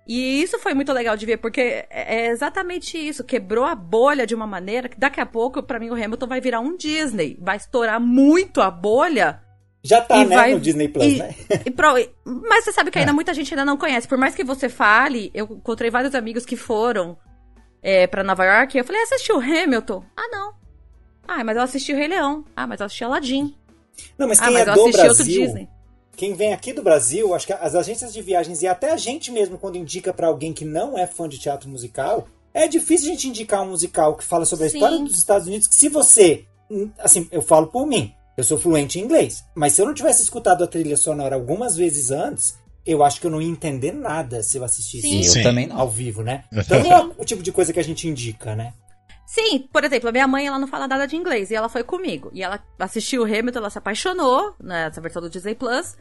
E isso foi muito legal de ver, porque é, é exatamente isso. Quebrou a bolha de uma maneira que daqui a pouco, para mim, o Hamilton vai virar um Disney. Vai estourar muito a bolha já tá, né, vai... no Disney Plus, e, né? E pro... Mas você sabe que ainda é. muita gente ainda não conhece. Por mais que você fale, eu encontrei vários amigos que foram é, para Nova York. E eu falei, assistiu Hamilton? Ah, não. Ah, mas eu assisti o Rei Leão. Ah, mas eu assisti Aladdin. Não, mas ah, quem ah, mas é do Brasil, quem vem aqui do Brasil, acho que as agências de viagens e até a gente mesmo, quando indica para alguém que não é fã de teatro musical, é difícil a gente indicar um musical que fala sobre a Sim. história dos Estados Unidos, que se você, assim, eu falo por mim, eu sou fluente em inglês. Mas se eu não tivesse escutado a trilha sonora algumas vezes antes, eu acho que eu não ia entender nada se eu assistisse Sim. Eu também não. ao vivo, né? Então não é o tipo de coisa que a gente indica, né? Sim, por exemplo, a minha mãe ela não fala nada de inglês e ela foi comigo. E ela assistiu o Hamilton, ela se apaixonou nessa versão do Disney Plus.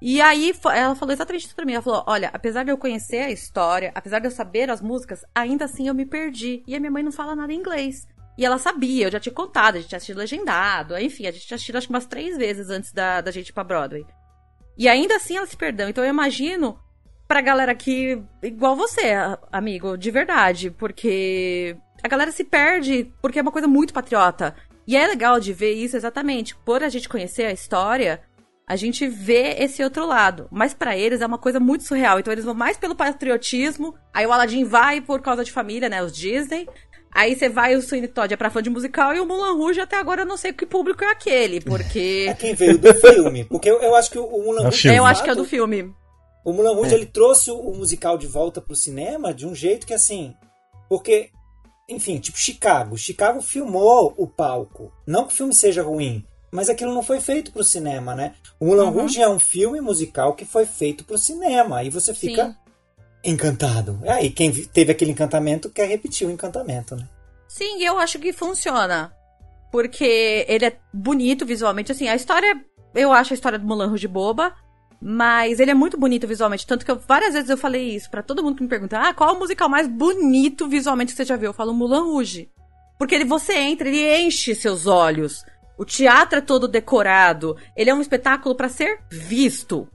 E aí ela falou exatamente isso pra mim. Ela falou: Olha, apesar de eu conhecer a história, apesar de eu saber as músicas, ainda assim eu me perdi. E a minha mãe não fala nada em inglês. E ela sabia, eu já tinha contado, a gente tinha assistido legendado, enfim, a gente tinha assistido acho que umas três vezes antes da, da gente ir pra Broadway. E ainda assim ela se perdeu. Então eu imagino pra galera aqui, igual você, amigo, de verdade, porque a galera se perde porque é uma coisa muito patriota. E é legal de ver isso exatamente. Por a gente conhecer a história, a gente vê esse outro lado. Mas para eles é uma coisa muito surreal. Então eles vão mais pelo patriotismo. Aí o Aladdin vai por causa de família, né? Os Disney. Aí você vai, o Sweeney Todd é pra fã de musical e o Mulan Rouge até agora eu não sei que público é aquele, porque... É quem veio do filme, porque eu, eu acho que o Mulan Rouge... É eu acho que é do filme. O Mulan Rouge, é. ele trouxe o musical de volta pro cinema de um jeito que, assim... Porque, enfim, tipo Chicago. Chicago filmou o palco. Não que o filme seja ruim, mas aquilo não foi feito pro cinema, né? O Mulan uhum. Rouge é um filme musical que foi feito pro cinema. Aí você fica... Sim encantado. É, e quem teve aquele encantamento quer repetir o encantamento, né? Sim, eu acho que funciona. Porque ele é bonito visualmente. Assim, a história. Eu acho a história do Mulan Rouge boba. Mas ele é muito bonito visualmente. Tanto que eu, várias vezes eu falei isso para todo mundo que me pergunta: ah, qual é o musical mais bonito visualmente que você já viu? Eu falo Mulan Rouge. Porque ele, você entra, ele enche seus olhos. O teatro é todo decorado. Ele é um espetáculo para ser visto.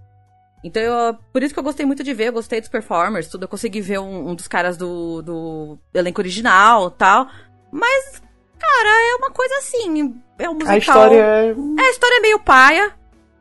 Então, eu, por isso que eu gostei muito de ver, eu gostei dos performers, tudo. Eu consegui ver um, um dos caras do, do elenco original tal. Mas, cara, é uma coisa assim. É um musical. A história é. é a história é meio paia.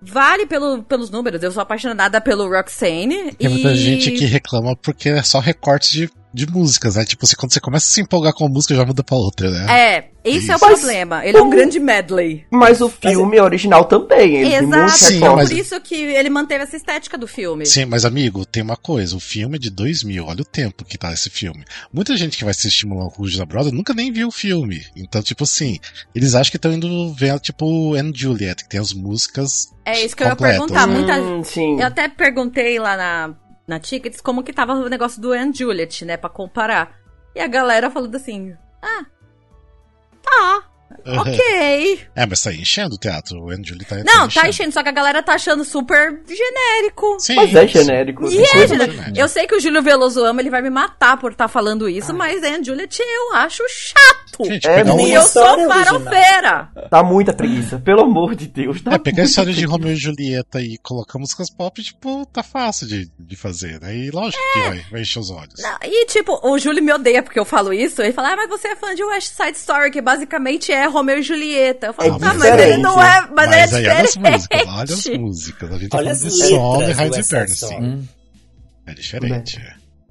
Vale pelo, pelos números. Eu sou apaixonada pelo Roxane. Tem e... muita gente que reclama porque é só recortes de de músicas, né? Tipo, assim, quando você começa a se empolgar com a música, já muda pra outra, né? É, esse é o problema. Ele é um grande medley. Mas o filme mas... original também. Ele Exato, Sim, mas... por isso que ele manteve essa estética do filme. Sim, mas amigo, tem uma coisa. O filme é de 2000. Olha o tempo que tá esse filme. Muita gente que vai assistir Mulan Rouge na Broadway nunca nem viu o filme. Então, tipo assim, eles acham que estão indo ver, tipo, Anne Juliet, que tem as músicas É isso que completas. eu ia perguntar. Muita... Hum, sim. Eu até perguntei lá na na Tickets como que tava o negócio do Anne Juliet, né? Pra comparar. E a galera falando assim: Ah, tá. ok. É, mas tá enchendo o teatro. O Andrew tá Não, tá enchendo, só que a galera tá achando super genérico. Sim, mas é genérico. E é genérico. Eu sei que o Júlio Veloso ama, ele vai me matar por estar tá falando isso, mas Anne Juliet eu acho chato. Gente, é, um... E eu sou farofeira. Tá muita preguiça, pelo amor de Deus. Tá é, pegar a história de Romeo e Julieta e colocar músicas pop, tipo, tá fácil de, de fazer, né? E lógico é. que vai, vai encher os olhos. Não, e tipo, o Júlio me odeia porque eu falo isso. Ele fala, ah, mas você é fã de West Side Story, que basicamente é Romeo e Julieta. Eu falo, é tá, mas ele não é. Mas, mas ele é diferente. Olha as músicas, olha as músicas. A gente tá olha falando de Sol e Raios Eternos, sim. Hum. É diferente.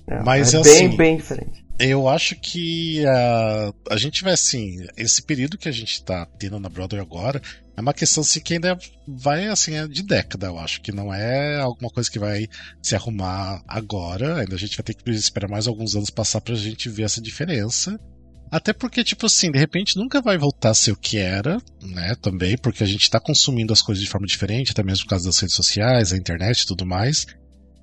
É. Mas é, assim, bem, bem diferente. Eu acho que uh, a gente vai assim, esse período que a gente tá tendo na Broadway agora é uma questão assim que ainda vai assim é de década, eu acho que não é alguma coisa que vai se arrumar agora, ainda a gente vai ter que esperar mais alguns anos passar pra gente ver essa diferença. Até porque, tipo assim, de repente nunca vai voltar a ser o que era, né? Também, porque a gente tá consumindo as coisas de forma diferente, até mesmo por causa das redes sociais, a internet e tudo mais.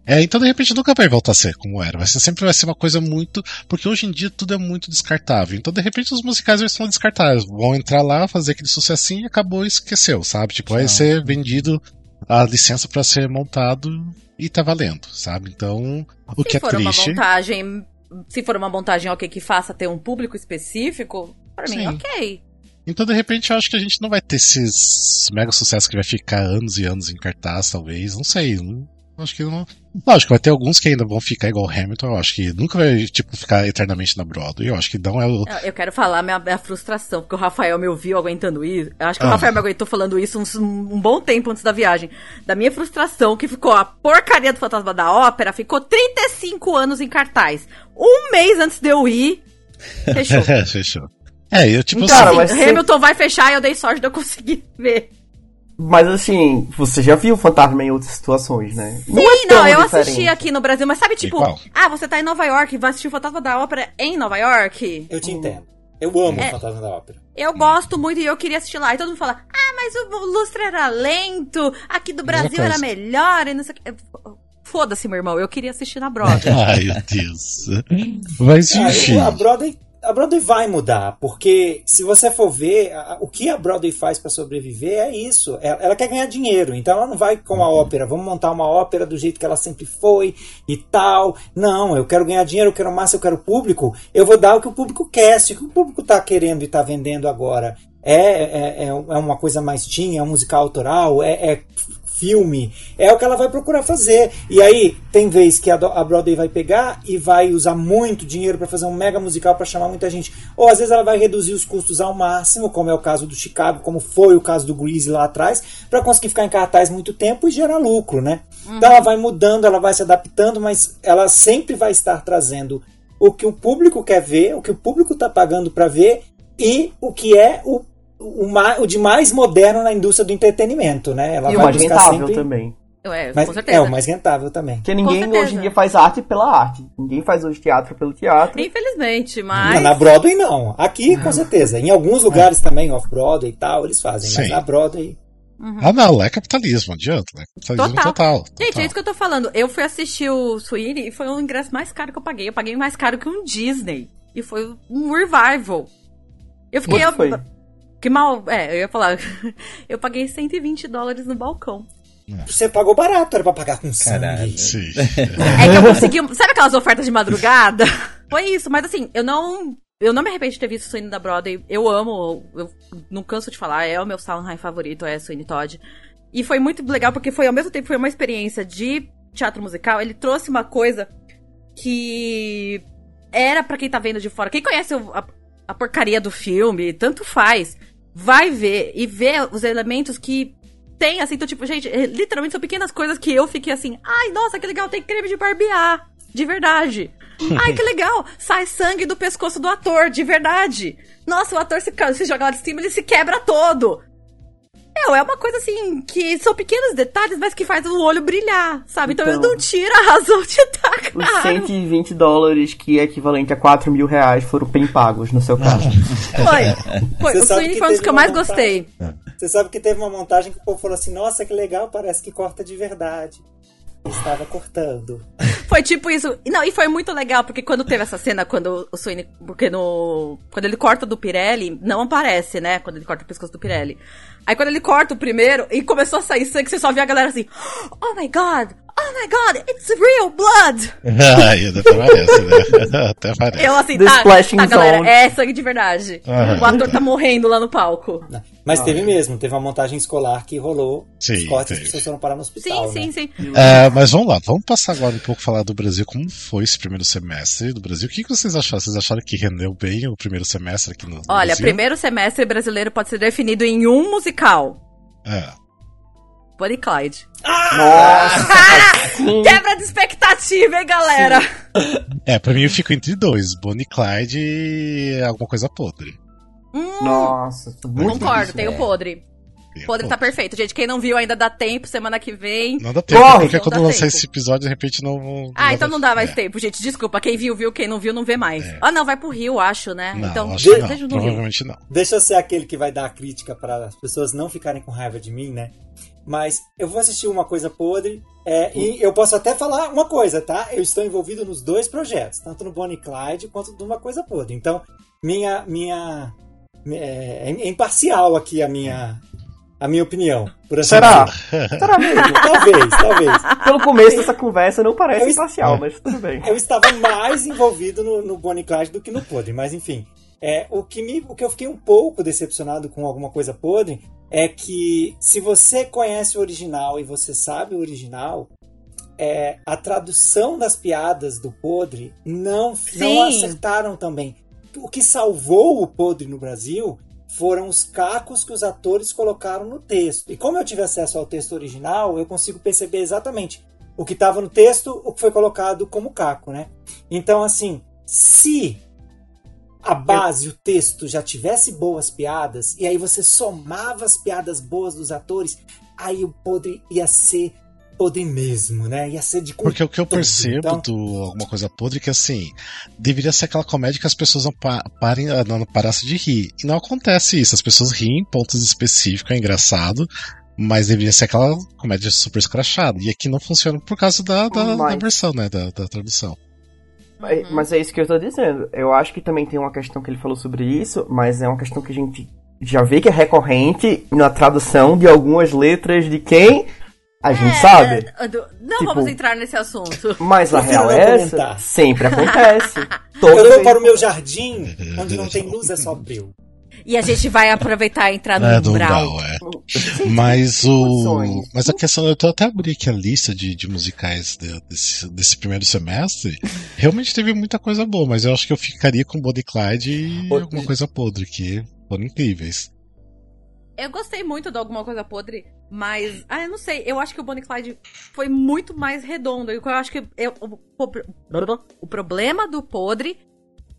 É, então de repente nunca vai voltar a ser como era. Vai ser, sempre vai ser uma coisa muito. Porque hoje em dia tudo é muito descartável. Então de repente os musicais vão ser descartáveis. Vão entrar lá, fazer aquele sucessinho e acabou e esqueceu, sabe? Tipo, vai ser vendido a licença para ser montado e tá valendo, sabe? Então, o se que é for triste. Uma montagem, se for uma montagem ok que faça ter um público específico, para mim, ok. Então, de repente, eu acho que a gente não vai ter esses mega sucessos que vai ficar anos e anos em cartaz, talvez. Não sei. Não, Acho que não. Lógico, vai ter alguns que ainda vão ficar igual Hamilton. Eu acho que nunca vai, tipo, ficar eternamente na Broadway. Eu acho que não é o. Eu quero falar minha, minha frustração, porque o Rafael me ouviu aguentando isso. Eu acho que ah. o Rafael me aguentou falando isso um, um, bom tempo antes da viagem. Da minha frustração, que ficou a porcaria do Fantasma da Ópera, ficou 35 anos em cartaz. Um mês antes de eu ir, fechou. fechou. É, eu tipo então, assim, Hamilton vai fechar e eu dei sorte de eu conseguir ver. Mas assim, você já viu o Fantasma em outras situações, né? Sim, não, é não eu diferente. assisti aqui no Brasil, mas sabe, tipo, ah, você tá em Nova York, vai assistir o Fantasma da Ópera em Nova York? Eu te entendo. Eu amo é, o Fantasma da Ópera. Eu gosto muito e eu queria assistir lá. E todo mundo fala, ah, mas o lustre era lento, aqui do Brasil era melhor, e não sei o que. Foda-se, meu irmão, eu queria assistir na Broadway. Ai, meu Deus. Mas enfim. a Broadway a Broadway vai mudar, porque se você for ver, a, o que a Broadway faz para sobreviver é isso. Ela, ela, quer ganhar dinheiro, então ela não vai com a ópera, vamos montar uma ópera do jeito que ela sempre foi e tal. Não, eu quero ganhar dinheiro, eu quero massa, eu quero público. Eu vou dar o que o público quer. Se o que o público está querendo e está vendendo agora é, é, é, é uma coisa mais teen, é um musical autoral, é, é filme, é o que ela vai procurar fazer. E aí, tem vez que a, a Broadway vai pegar e vai usar muito dinheiro para fazer um mega musical para chamar muita gente. Ou às vezes ela vai reduzir os custos ao máximo, como é o caso do Chicago, como foi o caso do Greasy lá atrás, para conseguir ficar em cartaz muito tempo e gerar lucro, né? Uhum. Então ela vai mudando, ela vai se adaptando, mas ela sempre vai estar trazendo o que o público quer ver, o que o público está pagando para ver e o que é o o, mais, o de mais moderno na indústria do entretenimento, né? Ela e o mais rentável sempre... também. É, Mas, é, o mais rentável também. Porque ninguém hoje em dia faz arte pela arte. Ninguém faz hoje teatro pelo teatro. Infelizmente, mas. na Broadway não. Aqui, com certeza. Em alguns lugares é. também, off-Broadway e tal, eles fazem. Sim. Mas na Broadway. Uhum. Ah, não, é capitalismo, adianta, né? Capitalismo total. total. Gente, total. é isso que eu tô falando. Eu fui assistir o Sweeney e foi o ingresso mais caro que eu paguei. Eu paguei mais caro que um Disney. E foi um revival. Eu fiquei. Eu? Que mal. É, eu ia falar. eu paguei 120 dólares no balcão. Você pagou barato, era pra pagar com sangue. Sim. É que eu consegui. Sabe aquelas ofertas de madrugada? Foi isso, mas assim, eu não. Eu não me arrependo de ter visto Sweeney da Broadway. Eu amo, eu não canso de falar, é o meu Sondheim favorito, é Sweeney Todd. E foi muito legal porque foi ao mesmo tempo foi uma experiência de teatro musical. Ele trouxe uma coisa que era para quem tá vendo de fora. Quem conhece a, a porcaria do filme, tanto faz. Vai ver e ver os elementos que tem, assim, então, tipo, gente, é, literalmente são pequenas coisas que eu fiquei assim, ai, nossa, que legal, tem creme de barbear, de verdade. ai, que legal, sai sangue do pescoço do ator, de verdade. Nossa, o ator se, se joga lá de cima, ele se quebra todo. Meu, é uma coisa assim, que são pequenos detalhes, mas que faz o olho brilhar, sabe? Então, então não tira a razão de estar caro. Os 120 dólares, que é equivalente a 4 mil reais, foram bem pagos no seu caso. foi. Foi. o Sweeney foi um dos que eu mais montagem, gostei. Você sabe que teve uma montagem que o povo falou assim, nossa, que legal, parece que corta de verdade. Estava cortando. Foi tipo isso. Não, e foi muito legal, porque quando teve essa cena, quando o Sweeney. Porque no. Quando ele corta do Pirelli, não aparece, né? Quando ele corta o pescoço do Pirelli. Aí quando ele corta o primeiro e começou a sair sangue, você só via a galera assim: Oh my god! Oh my god, it's real blood! Ai, até parece, né? Até parece. Eu assim, tá, tá galera, é sangue de verdade. O ator tá morrendo lá no palco. Mas teve mesmo, teve uma montagem escolar que rolou. Sim, os cortes teve. as pessoas foram parar no hospital. Sim, né? sim, sim. É, mas vamos lá, vamos passar agora um pouco falar do Brasil. Como foi esse primeiro semestre do Brasil? O que que vocês acharam? Vocês acharam que rendeu bem o primeiro semestre aqui no, no Olha, Brasil? primeiro semestre brasileiro pode ser definido em um musical. É. Bonnie Clyde. Nossa! sim. Quebra de expectativa, hein, galera? É, pra mim eu fico entre dois, Bonnie e Clyde e alguma coisa podre. Hum, Nossa, muito concordo, tem o podre. Podre tá perfeito, gente. Quem não viu ainda dá tempo, semana que vem. Não dá tempo, Corre! porque Não quando lançar tempo. esse episódio, de repente não. não Ah, então não dá mais é. tempo, gente. Desculpa. Quem viu, viu. Quem não viu, não vê mais. É. Ah, não, vai pro Rio, acho, né? Não, então, acho que não. deixa no Rio. Provavelmente não. Deixa eu ser aquele que vai dar a crítica para as pessoas não ficarem com raiva de mim, né? Mas eu vou assistir uma coisa podre. é, e eu posso até falar uma coisa, tá? Eu estou envolvido nos dois projetos, tanto no Bonnie Clyde quanto numa coisa podre. Então, minha. minha é, é imparcial aqui a minha. A minha opinião. Por assim Será? Será mesmo? Talvez, talvez. Pelo começo dessa conversa não parece Eu- imparcial, mas tudo bem. Eu estava mais envolvido no, no Bonnie Clyde do que no podre, mas enfim. É, o, que me, o que eu fiquei um pouco decepcionado com alguma coisa podre é que se você conhece o original e você sabe o original, é, a tradução das piadas do podre não, não acertaram também. O que salvou o podre no Brasil foram os cacos que os atores colocaram no texto. E como eu tive acesso ao texto original, eu consigo perceber exatamente o que estava no texto, o que foi colocado como caco, né? Então, assim, se a base, o texto já tivesse boas piadas, e aí você somava as piadas boas dos atores, aí o podre ia ser podre mesmo, né? Ia ser de com Porque o que eu percebo Então, do alguma coisa podre é que assim, deveria ser aquela comédia que as pessoas não, pa parem, ah, não parassem de rir. E não acontece isso. As pessoas riem em pontos específicos, é engraçado. Mas deveria ser aquela comédia super escrachada. E aqui não funciona por causa da, da, da Mas- versão, né? Da, da tradução. É, Mas é isso que eu tô dizendo. Eu acho que também tem uma questão que ele falou sobre isso, mas é uma questão que a gente já vê que é recorrente na tradução de algumas letras de quem a gente sabe. É, Não Tipo- vamos entrar nesse assunto. Mas a real é essa, comentar. sempre acontece. Eu vou para o meu jardim, onde não tem luz, é só breu. E a gente vai aproveitar e entrar no É, do umbral. umbral, é. Mas o. Mas a questão, eu tô até abri aqui a lista de, de musicais de- desse, desse primeiro semestre. Realmente teve muita coisa boa, mas eu acho que eu ficaria com Body Clyde e alguma coisa podre, que foram incríveis. Eu gostei muito de alguma coisa podre, mas. Ah, eu não sei. Eu acho que o Bonnie Clyde foi muito mais redondo. Eu acho que. Eu, o, o- o problema do podre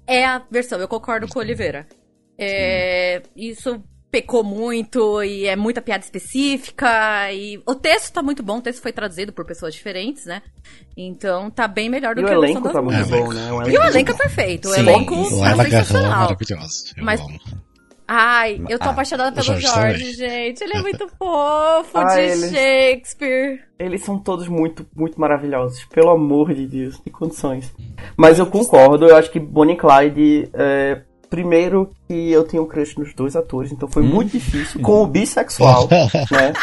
é a versão. Eu concordo com o Oliveira. É, isso pecou muito e é muita piada específica. E o texto tá muito bom, o texto foi traduzido por pessoas diferentes, né? Então tá bem melhor do E o que a versão elenco tá muito. É, bom, né? Um E o elenco é perfeito. O Sim, elenco Laila tá Garrão sensacional. Eu Mas- amo. Ai, eu tô Ah, apaixonada o pelo Jorge Jorge, gente. Ele é muito fofo Ah, de ele- Shakespeare. Eles são todos muito, muito maravilhosos. Pelo amor de Deus, que condições. Mas eu concordo, eu acho que Bonnie e Clyde. É, primeiro que eu tenho um crush nos dois atores, então foi muito difícil. Com o bissexual, né?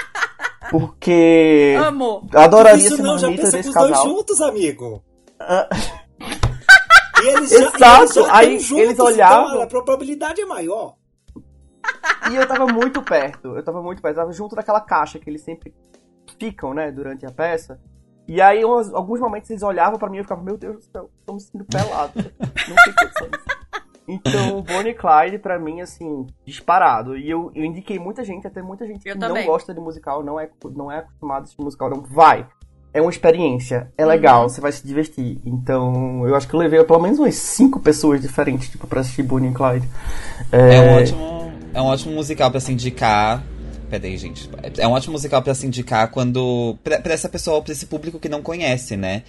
Porque. Amo. Adoraria Isso ser não, já pensa com os dois juntos, amigo. Ah. E eles já, Exato, eles já aí juntos, eles olhavam- Então a probabilidade é maior. E eu tava muito perto, eu tava muito perto, eu tava junto daquela caixa que eles sempre ficam, né, durante a peça. E aí, alguns momentos eles olhavam pra mim e eu ficava, meu Deus do céu, tô me sentindo pelado. Não tem condições. Então, Bonnie e Clyde, pra mim, assim, disparado. E eu, eu indiquei muita gente, até muita gente Eu que também. não gosta de musical, não é, não é acostumado a assistir musical, não vai. É uma experiência, é legal, você vai se divertir. Então, eu acho que eu levei pelo menos umas cinco pessoas diferentes, tipo, pra assistir Bonnie e Clyde. É um ótimo, é um ótimo musical pra se indicar. Peraí, gente. É um ótimo musical pra se indicar quando. Pra, pra essa pessoa, pra esse público que não conhece, né?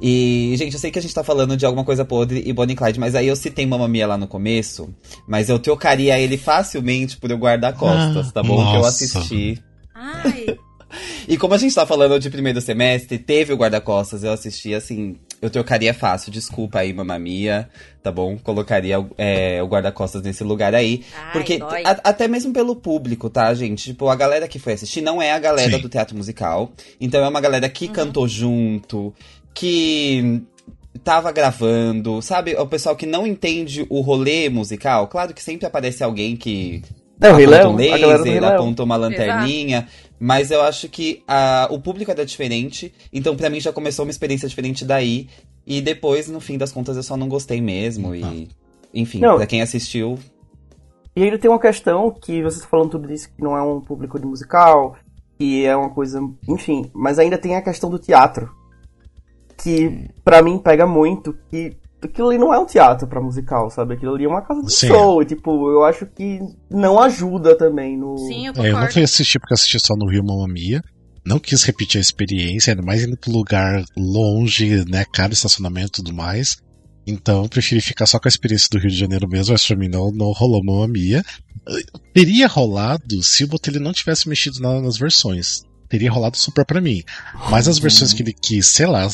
E, gente, eu sei que a gente tá falando de alguma coisa podre e Bonnie Clyde, mas aí eu citei Mamma Mia lá no começo, mas eu trocaria ele facilmente por eu guardar costas, Ah, tá bom? Que eu nossa. assisti. Ai, E como a gente tá falando de primeiro semestre, teve o guarda-costas, eu assisti assim. Eu trocaria fácil, desculpa aí, mamamia, tá bom? Colocaria é, o guarda-costas nesse lugar aí. Ai, porque a- até mesmo pelo público, tá, gente? Tipo, a galera que foi assistir não é a galera Sim. do teatro musical. Então é uma galera que cantou junto, que tava gravando, sabe? O pessoal que não entende o rolê musical. Claro que sempre aparece alguém que É, o Rei aponta Leão, um a laser, aponta uma lanterninha. Mas eu acho que ah, o público era diferente. Então, pra mim, já começou uma experiência diferente daí. E depois, no fim das contas, eu só não gostei mesmo. E. Enfim, Não. pra quem assistiu. E ainda tem uma questão que você está falando tudo isso, que não é um público de musical, que é uma coisa. Enfim, mas ainda tem a questão do teatro. Que pra mim pega muito, que aquilo ali não é um teatro pra musical, sabe? Aquilo ali é uma casa de Sim. show. E, tipo, eu acho que não ajuda também no. Sim, eu É, eu não fui assistir porque assisti só no Rio Mamma Mia. Não quis repetir a experiência, ainda mais indo pro lugar longe, né? Caro estacionamento e tudo mais. Então, eu preferi ficar só com a experiência do Rio de Janeiro mesmo, mas pra mim não, não rolou Mamma Mia. Teria rolado se o Botelho não tivesse mexido na- nas versões. Teria rolado super pra mim. Mas as versões que ele quis, sei lá,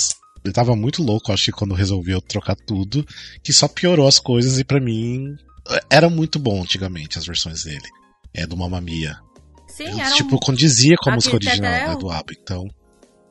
ele tava muito louco, acho que quando resolveu trocar tudo, que só piorou as coisas e pra mim era muito bom antigamente as versões dele. É do Mamma Mia. Sim, era tipo, um... condizia com a música original, é né, o- do ABBA. Então,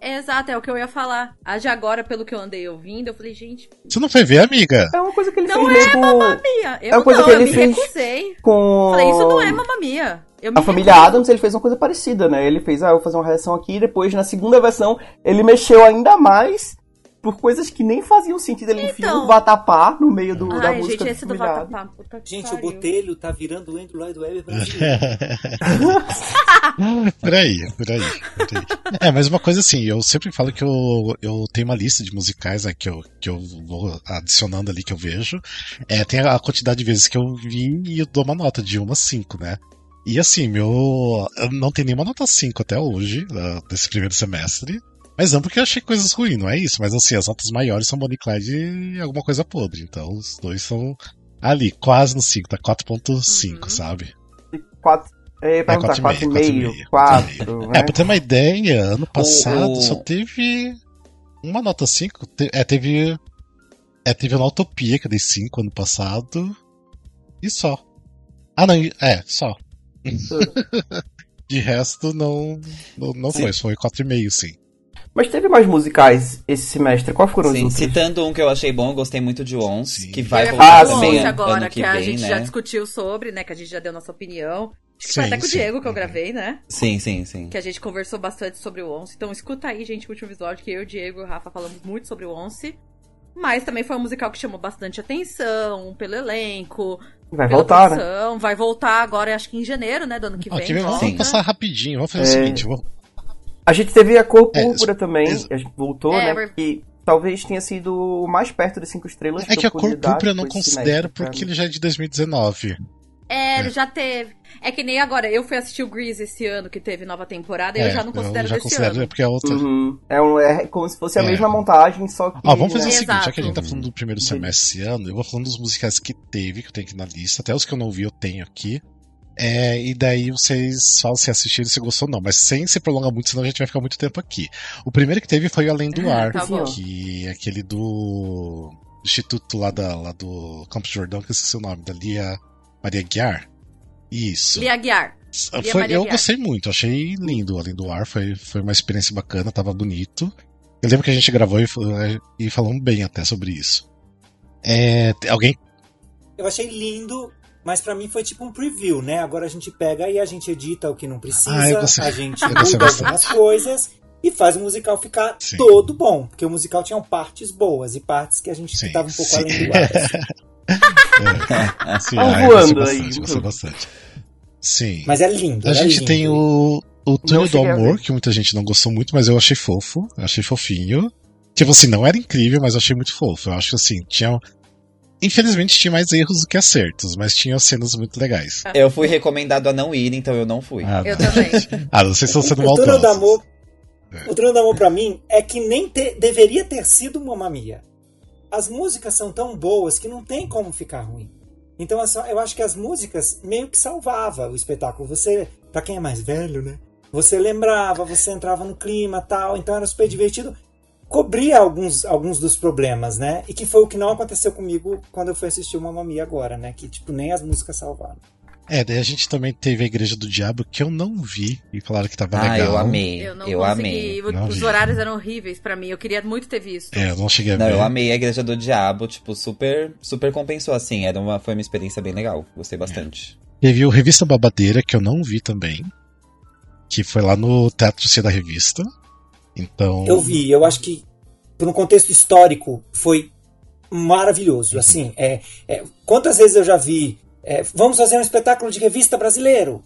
Exato, é o que eu ia falar. A de agora, pelo que eu andei ouvindo, eu falei, gente, você não foi ver, amiga? É uma coisa que ele Não fez é meio Mamma Mia. Eu É uma coisa não, que eu ele me fez recusei. com. Falei, isso não é Mamma Mia. Eu me A família recuso. Adams ele fez uma coisa parecida, né? Ele fez, ah, eu vou fazer uma reação aqui, e depois na segunda versão ele mexeu ainda mais por coisas que nem faziam sentido. Ele enfiou Então. o vatapá no meio do, da Ai, música gente, do esse do. Vatapá. Puta que Gente, o. Botelho tá virando o Andrew Lloyd Webber brasileiro. por aí, por aí, por aí. É, mas uma coisa assim, eu sempre falo que eu, eu tenho uma lista de musicais né, que, eu, que eu vou adicionando ali que eu vejo. É, tem a quantidade de vezes que eu vi e eu dou uma nota de 1 a 5, né? E assim, meu. Eu não tenho nenhuma nota 5 até hoje, ah, desse primeiro semestre. Mas não porque eu achei coisas ruins, não é isso. Mas assim, as notas maiores são Bonnie e Clyde e alguma coisa podre. Então os dois são ali, quase no 5, tá 4.5, Uhum. sabe? Quatro, eu ia perguntar, 4,5, 4,5, 4, né? É, pra ter uma ideia, ano passado o- só teve uma nota 5. Te- é, teve. É, teve uma Utopia que eu dei 5 ano passado. E só. Ah, não, é, só. De resto, não. Não, não foi, foi 4,5, sim. Mas teve mais musicais esse semestre, quais foram os Sim, outros? citando um que eu achei bom, eu gostei muito de Ons, Sim. que vai voltar Ah, também sim. Ano agora, que que, a vem, gente né? já discutiu sobre, né? Que a gente já deu nossa opinião. Acho que foi Sim, até com o sim. Diego que eu gravei, né? Sim, sim, sim. Que a gente conversou bastante sobre o Once. Então escuta aí, gente, o último episódio que eu, o Diego e o Rafa falamos muito sobre o Once. Mas também foi um musical que chamou bastante atenção pelo elenco. Vai pela voltar, né? Vai voltar agora, acho que em janeiro, né? Do ano que Ó, vem. que vem, vamos Sim. passar rapidinho, vamos fazer É. o seguinte. Vou... A gente teve a cor É, púrpura também, ex- a gente voltou, É, né? Que talvez tenha sido o mais perto de cinco estrelas. É que a eu cor púrpura eu não considero porque ele já é de 2019. É, ele É. já teve. É que nem agora, eu fui assistir o Grease esse ano, que teve nova temporada, e É, eu já não considero já desse considero, ano. porque a outra. Uhum. É, um, é como se fosse a É. mesma montagem, só que. Ó, vamos fazer o né? seguinte, já que a Exato. gente tá falando do primeiro semestre esse ano, eu vou falando dos musicais que teve, que eu tenho aqui na lista, até os que eu não vi eu tenho aqui. É, e daí vocês falam se assistiram se gostou ou não, mas sem se prolongar muito, senão a gente vai ficar muito tempo aqui. O primeiro que teve foi o Além do Ah, Ar, tá que é aquele do Instituto lá, da, lá do Campos Jordão, que eu esqueci o nome, da Lia Maria Guiar. Isso. Lia Guiar. Lia Foi- eu Guiar. gostei muito, achei lindo Além do Ar, foi, foi uma experiência bacana, tava bonito. Eu lembro que a gente gravou e, e falamos bem até sobre isso. É, alguém. Eu achei lindo, mas pra mim foi tipo um preview, né? Agora a gente pega e a gente edita o que não precisa, Ah, gostei. a gente muda algumas coisas e faz o musical ficar Sim. todo bom. Porque o musical tinha partes boas e partes que a gente Sim, ficava um pouco sim. além do ar. assim. É, sim, ah, eu gostei voando aí. bastante, gostei bastante. Sim. Mas é lindo. A é gente lindo. tem o, o Túnel do Amor, que muita gente não gostou muito, mas eu achei fofo, eu achei fofinho. Tipo assim, não era incrível, mas eu achei muito fofo. Eu acho que assim, tinha. Infelizmente tinha mais erros do que acertos, mas tinha cenas muito legais. Eu fui recomendado a não ir, então eu não fui. Ah, Eu não. também. Ah, vocês estão sendo O Túnel do maldosos. Amor, É. o Túnel do Amor pra mim é que nem te- deveria ter sido Mamma Mia. As músicas são tão boas que não tem como ficar ruim. Então assim, eu acho que as músicas meio que salvava o espetáculo. Você, pra quem é mais velho, né? você lembrava, você entrava no clima tal, então era super divertido. Cobria alguns, alguns dos problemas, né? E que foi o que não aconteceu comigo quando eu fui assistir o Mamma Mia agora, né? Que, tipo, nem as músicas salvaram. É, daí a gente também teve a Igreja do Diabo, que eu não vi, e falaram que tava ah, legal. eu amei. Eu não eu consegui. amei. Não Os vi. horários eram horríveis pra mim. Eu queria muito ter visto. É, eu não cheguei a Não, ver. eu amei a Igreja do Diabo, tipo, super, super compensou, assim. Era uma, foi uma experiência bem legal. Gostei bastante. Teve o Revista Babadeira, que eu não vi também. Que foi lá no Teatro C da Revista. Então. Eu vi, eu acho que, por um contexto histórico, foi maravilhoso. Assim, é, é, quantas vezes eu já vi, é, vamos fazer um espetáculo de revista brasileiro.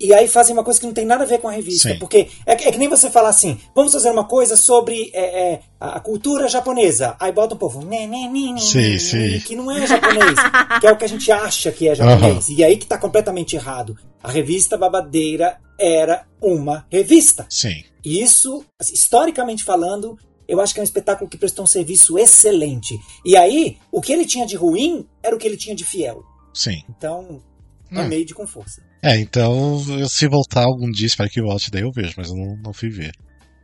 E aí fazem uma coisa que não tem nada a ver com a revista. Sim. Porque é, que- é que nem você falar assim, vamos fazer uma coisa sobre é, é, a cultura japonesa. Aí bota um povo, né, né, né, né, Sim, né, sim. que não é japonês, que é o que a gente acha que é japonês. E aí que tá completamente errado. A revista Babadeira era uma revista. Sim. E isso, assim, historicamente falando, eu acho que é um espetáculo que prestou um serviço excelente. E aí, o que ele tinha de ruim era o que ele tinha de fiel. Sim. Então, Hum. amei de com força. É, então, eu- se voltar algum dia, espero que volte, daí eu vejo, mas eu não, não fui ver.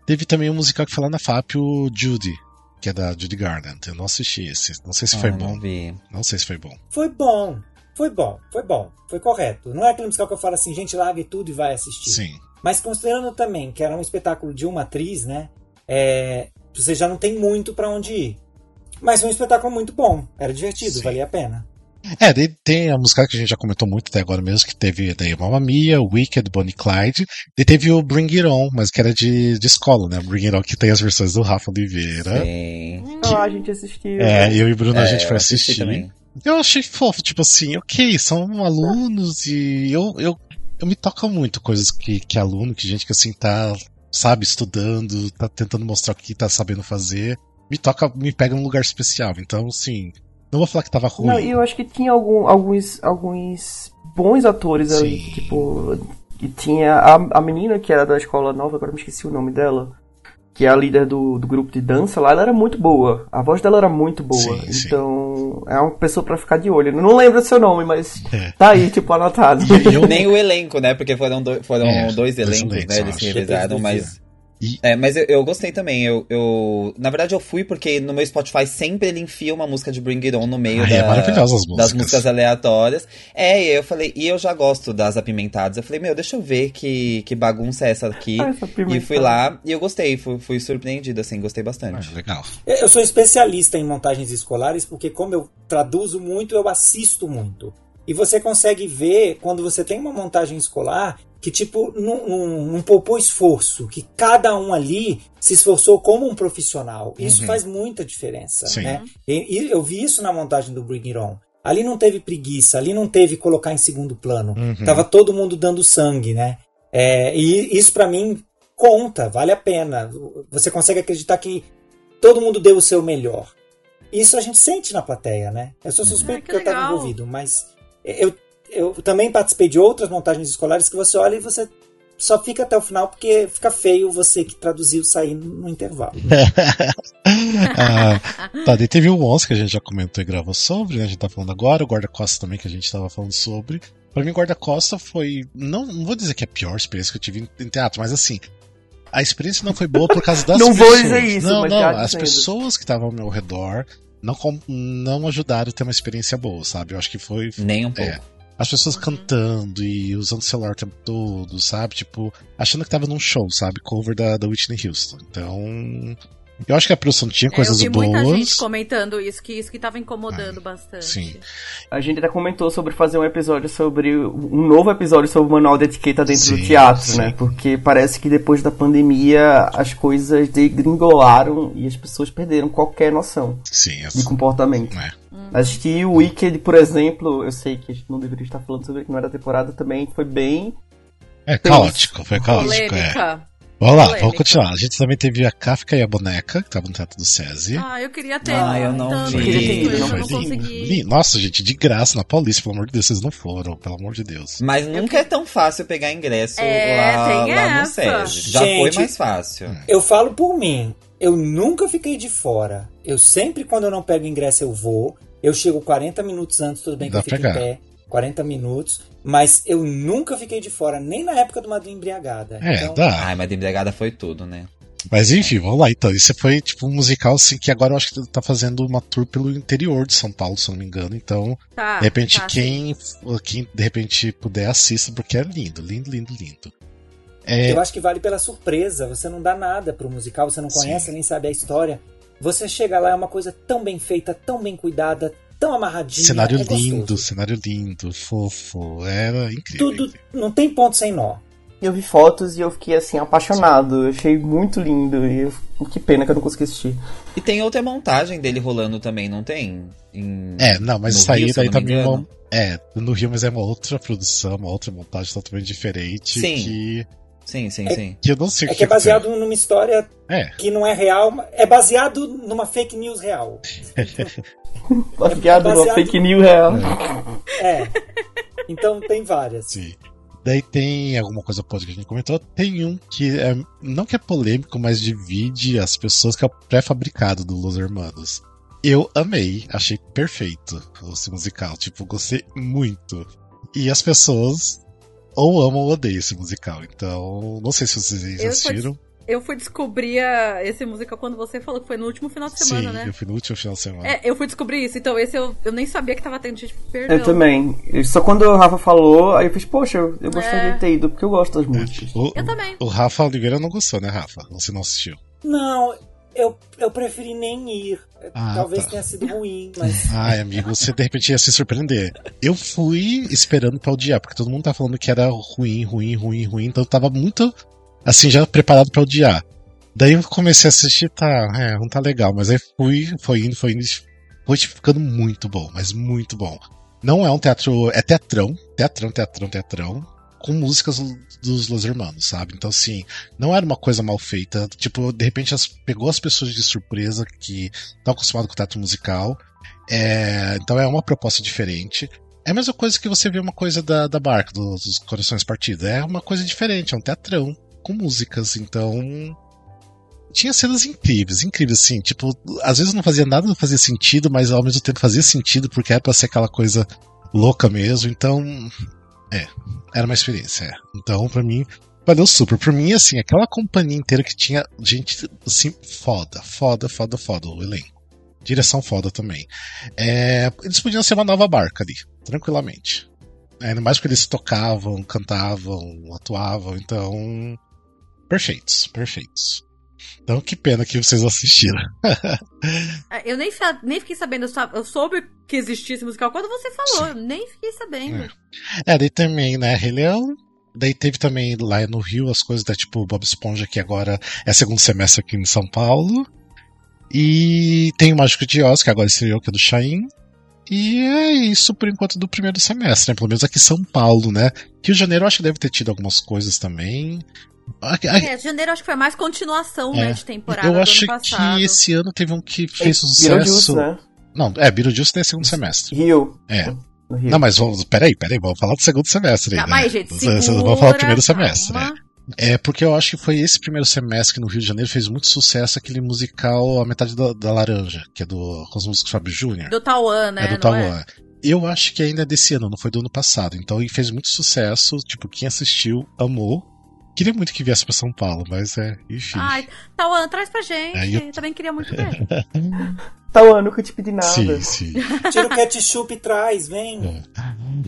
Teve também um musical que foi lá na FAP, o Judy, que é da Judy Garland. Eu não assisti esse. Não sei se foi Ah, bom. Não vi. Não sei se foi bom. Foi bom, foi bom, foi bom, foi correto. Não é aquele musical que eu falo assim, gente, largue tudo e vai assistir. Sim. Mas considerando também que era um espetáculo de uma atriz, né? É, você já não tem muito pra onde ir. Mas foi um espetáculo muito bom. Era divertido, Sim. valia a pena. É, tem a música que a gente já comentou muito até agora mesmo, que teve daí Mamma Mia, Wicked, Bonnie Clyde, e teve o Bring It On, mas que era de, de escola, né? Bring It On, que tem as versões do Rafa Oliveira. Sim. Ah, a gente assistiu. É, eu e o Bruno a É, gente foi assistir. também. Eu achei fofo, tipo assim, ok, são alunos e eu, eu, eu me toca muito coisas que, que aluno, que gente que assim tá, sabe, estudando, tá tentando mostrar o que tá sabendo fazer. Me toca, me pega num lugar especial. Então, assim, não vou falar que tava ruim. Não, eu acho que tinha algum- alguns, alguns bons atores ali, Sim. tipo, que tinha a, a menina que era da escola nova, agora me esqueci o nome dela, que é a líder do, do grupo de dança lá, ela era muito boa. A voz dela era muito boa. Sim, sim. então, é uma pessoa pra ficar de olho. Eu não lembro seu nome, mas É. tá aí, tipo, anotado. E eu, Nem o elenco, né? Porque foram, do- foram É, dois dois elencos, elencos, né? Eles se revezaram, mas. É, mas eu, eu gostei também. Eu, eu. Na verdade, eu fui porque no meu Spotify sempre ele enfia uma música de Bring It On no meio Ai, da, é maravilhosa as músicas. das músicas aleatórias. É, e eu falei, e eu já gosto das apimentadas. Eu falei, meu, deixa eu ver que, que bagunça é essa aqui. Ah, essa e fui lá e eu gostei, fui, fui surpreendido, assim, gostei bastante. Ah, legal. Eu eu sou especialista em montagens escolares porque, como eu traduzo muito, eu assisto muito. E você consegue ver, quando você tem uma montagem escolar, que, tipo, não, não, não poupou esforço, que cada um ali se esforçou como um profissional. Isso Uhum. faz muita diferença, Sim. né? E, e eu vi isso na montagem do Bring It On. Ali não teve preguiça, ali não teve colocar em segundo plano. Uhum. Tava todo mundo dando sangue, né? É, e isso pra mim conta, vale a pena. Você consegue acreditar que todo mundo deu o seu melhor. Isso a gente sente na plateia, né? Eu sou suspeito Ah, que porque eu estava legal. envolvido, mas eu, eu também participei de outras montagens escolares que você olha e você só fica até o final porque fica feio você que traduziu sair no intervalo. Ah, tá, daí teve o 11 que a gente já comentou e gravou sobre, né? A gente tá falando agora, o guarda-costas também que a gente tava falando sobre. Pra mim, guarda-costa foi. Não, não vou dizer que é a pior experiência que eu tive em, em teatro, mas assim. A experiência não foi boa por causa das Não vou pessoas. dizer isso, não, mas não, as pessoas que estavam ao meu redor não, não ajudaram a ter uma experiência boa, sabe? Eu acho que foi. Nem um pouco. É. As pessoas cantando e usando o celular o tempo todo, sabe? Tipo, achando que tava num show, sabe? Cover da, da Whitney Houston. Então. Eu acho que a produção tinha É, coisas eu vi boas. muita gente comentando isso, que isso que tava incomodando bastante. sim. A gente até comentou sobre fazer um episódio sobre. um novo episódio sobre o manual de etiqueta dentro Sim, do teatro, sim. né? Porque parece que depois da pandemia as coisas degringolaram e as pessoas perderam qualquer noção Sim, de comportamento. é. Assistir o Wicked, por exemplo, eu sei que a gente não deveria estar falando sobre que não era temporada também, foi bem. é caótico, foi caótico, é. Vamos lá, vamos continuar. A gente também teve a Kafka e a boneca, que tava no teatro do SESI. Ah, eu queria ter. Ah, eu não tanto vi. isso, eu Não não consegui. Nossa, gente, de graça na Paulista, pelo amor de Deus, vocês não foram, pelo amor de Deus. Mas nunca é tão fácil pegar ingresso É, lá, lá no. SESI. Já foi Gente, mais fácil. Eu falo por mim, eu nunca fiquei de fora. Eu sempre, quando eu não pego ingresso, eu vou. Eu chego 40 minutos antes, tudo bem que Dá eu fico em pé. 40 minutos, mas eu nunca fiquei de fora, nem na época do Madrinha Embriagada. É, então, dá. Ai, mas de embriagada foi tudo, né? Mas enfim, vamos lá então. Isso foi tipo um musical assim que agora eu acho que tá fazendo uma tour pelo interior de São Paulo, se eu não me engano. Então, Tá, de repente, tá, quem, quem de repente puder assista, porque é lindo, lindo, lindo, lindo. É, Eu acho que vale pela surpresa. Você não dá nada pro musical, você não conhece, Sim. nem sabe a história. Você chega lá, é uma coisa tão bem feita, tão bem cuidada, tão amarradinha. cenário é gostoso. lindo, cenário lindo, fofo. Era incrível. Tudo não tem ponto sem nó. Eu vi fotos e eu fiquei assim, apaixonado. Eu achei muito lindo. E eu... que pena que eu não consegui assistir. E tem outra montagem dele rolando também, não tem? Em- É, não, mas no isso aí Rio, daí também é. É, no Rio, mas é uma outra produção, uma outra montagem totalmente diferente. Sim. Que, Sim, sim, É- sim. que eu não sei o É que é baseado aconteceu. numa história É, que não é real, é baseado numa fake news real. Baseado numa fake news real. É. Então tem várias. sim. Daí tem alguma coisa que a gente comentou. Tem um que é, não que é polêmico, mas divide as pessoas, que é o pré-fabricado do Los Hermanos. Eu amei, achei perfeito esse musical. Tipo, gostei muito. E as pessoas ou amam ou odeiam esse musical. Então, não sei se vocês Eu assistiram. Eu fui descobrir a- esse musical quando você falou que foi no último final de semana, Sim, né? eu fui no último final de semana. É, eu fui descobrir isso, então esse eu, eu nem sabia que tava tendo gente perdão. Eu também. Só quando o Rafa falou, aí eu fiz, poxa, eu, eu gostaria É. de ter ido, porque eu gosto das músicas. O, Eu também. o Rafa Oliveira não gostou, né, Rafa? Você não assistiu. Não, eu, eu preferi nem ir. Ah, Talvez tá. tenha sido ruim, mas. Ai, amigo, você de repente ia se surpreender. Eu fui esperando pra odiar, porque todo mundo tá falando que era ruim, ruim, ruim, ruim, então eu tava muito, assim, já preparado pra odiar. Daí eu comecei a assistir, tá, é, não tá legal, mas aí fui, foi indo, foi indo, foi ficando muito bom, mas muito bom. Não é um teatro, é teatrão, teatrão, teatrão, teatrão, com músicas dos Los Hermanos, sabe? Então, assim, não era uma coisa mal feita, tipo, de repente as, pegou as pessoas de surpresa que estão acostumadas com teatro musical, é, então é uma proposta diferente. É a mesma coisa que você vê uma coisa da, da Barca, dos, dos Corações Partidos. É uma coisa diferente, é um teatrão com músicas, então. Tinha cenas incríveis, incríveis, assim. Tipo, às vezes não fazia nada, não fazia sentido, mas ao mesmo tempo fazia sentido, porque era pra ser aquela coisa louca mesmo, então. É, era uma experiência, é. Então, pra mim, valeu super. Pra mim, assim, aquela companhia inteira que tinha gente, assim, foda, foda, foda, foda, o elenco. Direção foda também. É, eles podiam ser uma nova barca ali, tranquilamente. Ainda mais porque eles tocavam, cantavam, atuavam, então. Perfeitos, perfeitos. Então, que pena que vocês assistiram. É, Eu nem, nem fiquei sabendo, eu só- eu soube que existia esse musical quando você falou, eu nem fiquei sabendo. É, daí também, né, Rei Leão. Daí teve também lá no Rio as coisas da tipo Bob Esponja, que agora é segundo semestre aqui em São Paulo. E tem o Mágico de Oz, que agora estreou, que é do Chain. E é isso por enquanto do primeiro semestre, né? Pelo menos aqui em São Paulo, né? Rio de Janeiro eu acho que deve ter tido algumas coisas também. É, janeiro acho que foi mais continuação, É. né, de temporada eu do acho ano passado. que esse ano teve um que fez Beetlejuice, sucesso. né? Não, é, Beetlejuice é segundo semestre. Rio. É. Rio. Não, mas vamos, peraí, peraí, vamos falar do segundo semestre aí, Calma né? aí, gente, segura, vão falar do primeiro semestre, né? É porque eu acho que foi esse primeiro semestre que no Rio de Janeiro fez muito sucesso aquele musical A Metade da, da Laranja, que é do com os músicos Fábio Júnior. Do Tauan, né? é do não Tauan. Eu acho que ainda é desse ano, não foi do ano passado. Então ele fez muito sucesso, tipo, quem assistiu amou. Queria muito que viesse pra São Paulo, mas é, enfim. Ai, Tauan, traz pra gente. É, eu- Também queria muito ver. Tá, eu nunca te pedi nada. sim, sim. Tira o ketchup e traz, vem.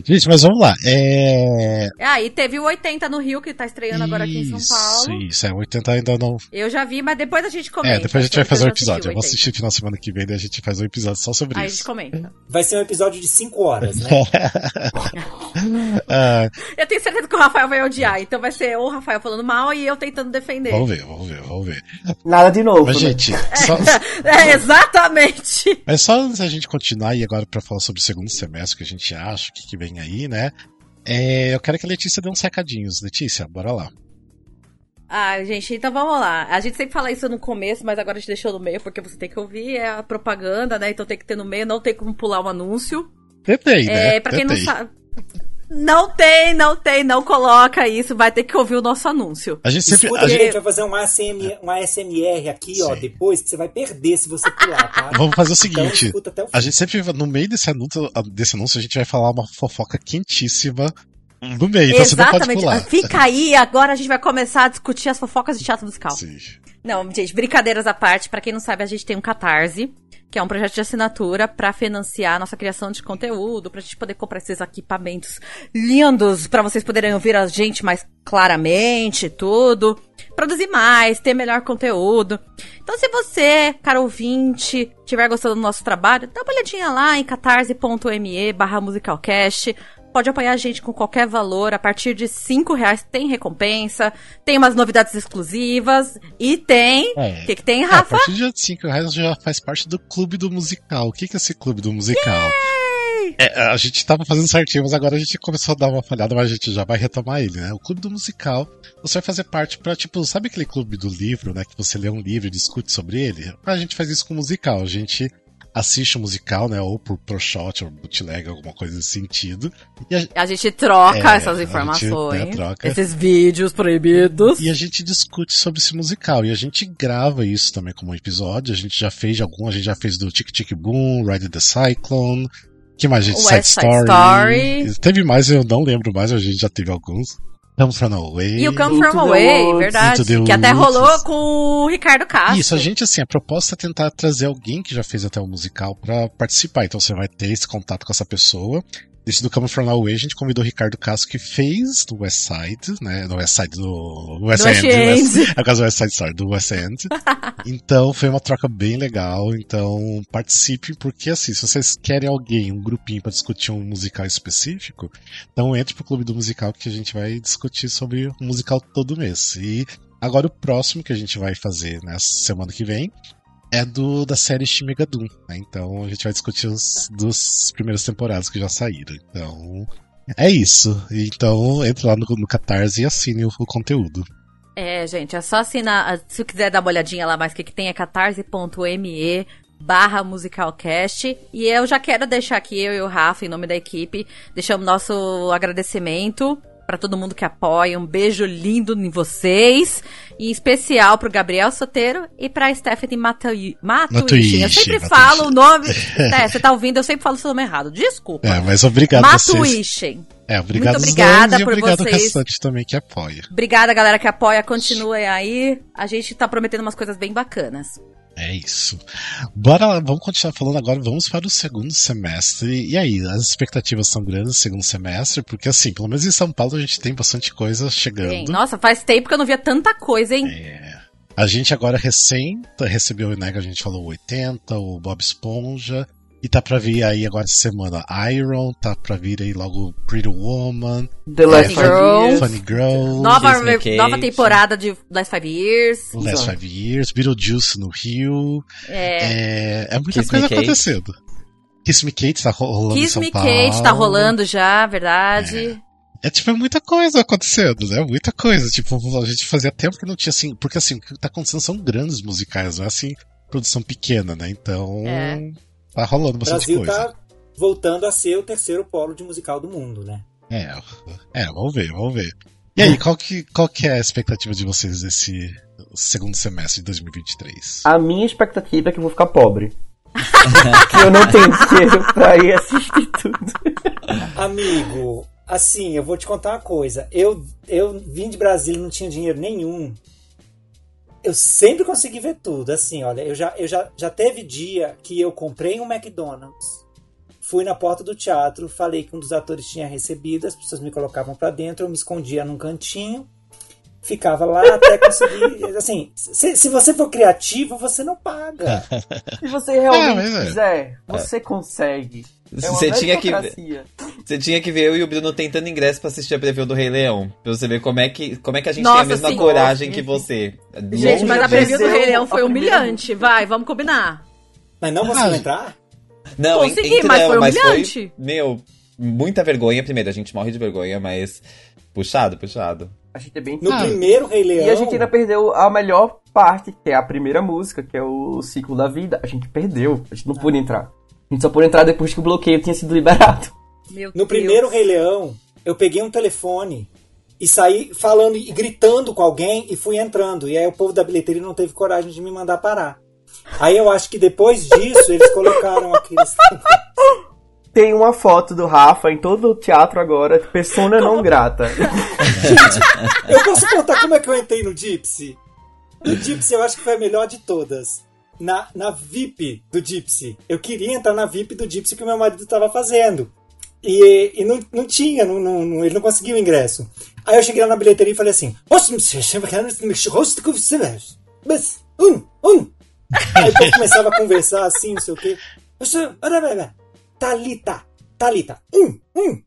Gente, mas vamos lá. É. ah, e teve o 80 no Rio, que tá estreando agora aqui em São Isso, Paulo. Isso, é 80 ainda não. Eu já vi, mas depois a gente comenta. É, depois a gente vai fazer um episódio. o Eu vou 80. assistir no final de semana que vem, daí a gente faz um episódio só sobre Aí a isso. gente comenta. Vai ser um episódio de 5 horas, né? Ah, Eu tenho certeza que o Rafael vai odiar, então vai ser o Rafael falando mal e eu tentando defender. vamos ver, vamos ver, vamos ver. Nada de novo. Mas, né? gente, só, É, exatamente. Mas só antes da gente continuar e agora pra falar sobre o segundo semestre, que a gente acha, o que, que vem aí, né? É, eu quero que a Letícia dê uns recadinhos. Letícia, bora lá. Ah, gente, então vamos lá. A gente sempre fala isso no começo, mas agora a gente deixou no meio, porque você tem que ouvir é a propaganda, né? Então tem que ter no meio, não tem como pular um anúncio. Tentei, né? É, pra quem não Tentei. sabe. Não tem, não tem, não coloca isso. Vai ter que ouvir o nosso anúncio. A gente sempre. Escuta, a gente, vai fazer um, ASMR, um ASMR aqui, ó, depois, que você vai perder se você pular, tá? Vamos fazer o Então, seguinte: até o a gente sempre, no meio desse anúncio, desse anúncio, a gente vai falar uma fofoca quentíssima no meio, então Exatamente. Fica aí, agora a gente vai começar a discutir as fofocas de teatro musical. Sim. Não, gente, brincadeiras à parte. Pra quem não sabe, a gente tem um Catarse, que é um projeto de assinatura pra financiar a nossa criação de conteúdo, pra gente poder comprar esses equipamentos lindos, pra vocês poderem ouvir a gente mais claramente, tudo. Produzir mais, ter melhor conteúdo. Então, se você, cara ouvinte, estiver gostando do nosso trabalho, dá uma olhadinha lá em catarse.me barra musicalcast. Pode apoiar a gente com qualquer valor. A partir de 5 reais tem recompensa, tem umas novidades exclusivas e tem. O É. que, que tem, É, a Rafa? partir de 5 reais já faz parte do clube do musical. O que, que é esse clube do musical? É, a gente tava fazendo certinho, mas agora a gente começou a dar uma falhada, mas a gente já vai retomar ele, né? O clube do musical, você vai fazer parte pra, tipo, sabe aquele clube do livro, né? Que você lê um livro e discute sobre ele? A gente faz isso com o musical. A gente assiste o musical, né? Ou por pro shot, ou bootleg, alguma coisa nesse sentido. E a, A gente troca É, essas a gente, informações, né, troca. esses vídeos proibidos. E a gente discute sobre esse musical. E a gente grava isso também como um episódio. A gente já fez de algum, a gente já fez do Tic Tic Boom, Ride the Cyclone. que mais, gente? West Side Story. Teve mais, eu não lembro mais, a gente já teve alguns. Come From Away. E o Come From Away, verdade. Que até rolou com o Ricardo Castro. Isso, a gente, assim, a proposta é tentar trazer alguém que já fez até o musical pra participar. Então você vai ter esse contato com essa pessoa. Esse do Come From Away, a gente convidou o Ricardo Castro, que fez no West Side, né? No West Side, no West Do West End. West- É caso do West Side Story, do West End. então foi uma troca bem legal. Então participem, porque assim, se vocês querem alguém, um grupinho pra discutir um musical específico, então entre pro Clube do Musical que a gente vai discutir sobre o musical todo mês. E agora o próximo que a gente vai fazer nessa semana que vem é do da série Shin Megadum, né? Então a gente vai discutir os dos primeiras temporadas que já saíram. Então é isso. Então entre lá no, no Catarse e assine o, o conteúdo. É, gente, é só assinar. Se quiser dar uma olhadinha lá mais o que, que tem, é catarse.me barra musicalcast. E eu já quero deixar aqui, eu e o Rafa, em nome da equipe, deixamos nosso agradecimento pra todo mundo que apoia. Um beijo lindo em vocês. E em especial pro Gabriel Soteiro e pra Stephanie Matui- Matuishi. Eu sempre Matuishi, falo o nome. É, você tá ouvindo, eu sempre falo o seu nome errado. Desculpa. É, mas obrigado. Matuishi. É, obrigado Muito obrigada por obrigado vocês. restante também que apoia. Obrigada, galera que apoia. Continuem aí. A gente tá prometendo umas coisas bem bacanas. É isso. Bora lá, vamos continuar falando agora, vamos para o segundo semestre. E aí, as expectativas são grandes no segundo semestre, porque assim, pelo menos em São Paulo a gente tem bastante coisa chegando. Bem, nossa, faz tempo que eu não via tanta coisa, hein? É. A gente agora recém recebeu, né, que a gente falou o 80, o Bob Esponja, e tá pra vir aí agora essa semana Iron, tá pra vir aí logo Pretty Woman, The Last Five Girl. Years. Funny Girl, Nova, nova temporada de Last Five Years. Last. Five Years, Beetlejuice no Rio. É, É, é muita Kiss Me coisa Kate. acontecendo. Kiss Me Kate tá ro- rolando em Kiss São Me Paulo. Kate tá rolando já, verdade. É tipo, é muita coisa acontecendo, né? Muita coisa. Tipo, a gente fazia tempo que não tinha assim. Porque assim, o que tá acontecendo são grandes musicais, não é assim, produção pequena, né? Então. É. Tá rolando O bastante Brasil coisa. tá voltando a ser o terceiro polo de musical do mundo, né? É, é, vamos ver, vamos ver. E aí, qual que, qual que é a expectativa de vocês desse segundo semestre de 2023? A minha expectativa é que eu vou ficar pobre. que eu não tenho dinheiro pra ir assistir tudo. Amigo, assim, eu vou te contar uma coisa. Eu, eu vim de Brasília e não tinha dinheiro nenhum. Eu sempre consegui ver tudo. Assim, olha, eu já, eu já, já teve dia que eu comprei um McDonald's, fui na porta do teatro, falei que um dos atores tinha recebido, as pessoas me colocavam pra dentro, eu me escondia num cantinho, ficava lá até conseguir. Assim, se, se você for criativo, você não paga. Se você realmente mas é. quiser, você consegue. É Você tinha que. Você tinha que ver eu e o Bruno tentando ingresso pra assistir a preview do Rei Leão. Pra você ver como é que, como é que a gente Nossa, tem a mesma sim. coragem que você. Gente, mas a preview do Rei Leão foi primeira humilhante. Vai, vamos combinar. Mas não conseguiu Ah, entrar? Não, Consegui, mas foi humilhante. meu, muita vergonha. Primeiro, a gente morre de vergonha, mas puxado, puxado. A gente é bem No Ah. primeiro Rei Leão. E a gente ainda perdeu a melhor parte, que é a primeira música, que é o ciclo da vida. A gente perdeu, a gente não pôde entrar. A gente só pôde entrar depois que o bloqueio tinha sido liberado. Meu No Deus. primeiro Rei Leão, eu peguei um telefone e saí falando e gritando com alguém e fui entrando. E aí o povo da bilheteria não teve coragem de me mandar parar. Aí eu acho que depois disso eles colocaram aqueles. Tem uma foto do Rafa em todo o teatro agora, persona não grata. Gente, eu posso contar como é que eu entrei no Gypsy? No Gypsy eu acho que foi a melhor de todas. Na, na VIP do Gypsy. Eu queria entrar na VIP do Gypsy que o meu marido estava fazendo. E, e não, não tinha, não, não, ele não conseguiu o ingresso. Aí eu cheguei lá na bilheteria e falei assim: um, um. Aí eu começava a conversar assim, não sei o quê. Talita, Talita, um, um.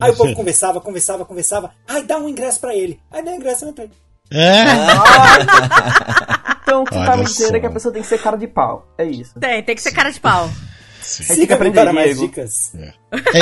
Aí o povo conversava, conversava, conversava. Ai, dá um ingresso pra ele. Aí dá um ingresso, eu entrei. É. Então o que você tá me dizendo é que a pessoa tem que ser cara de pau. É isso. Tem, tem que ser cara de pau. Sim. Tem que aprender, para mais dicas. É,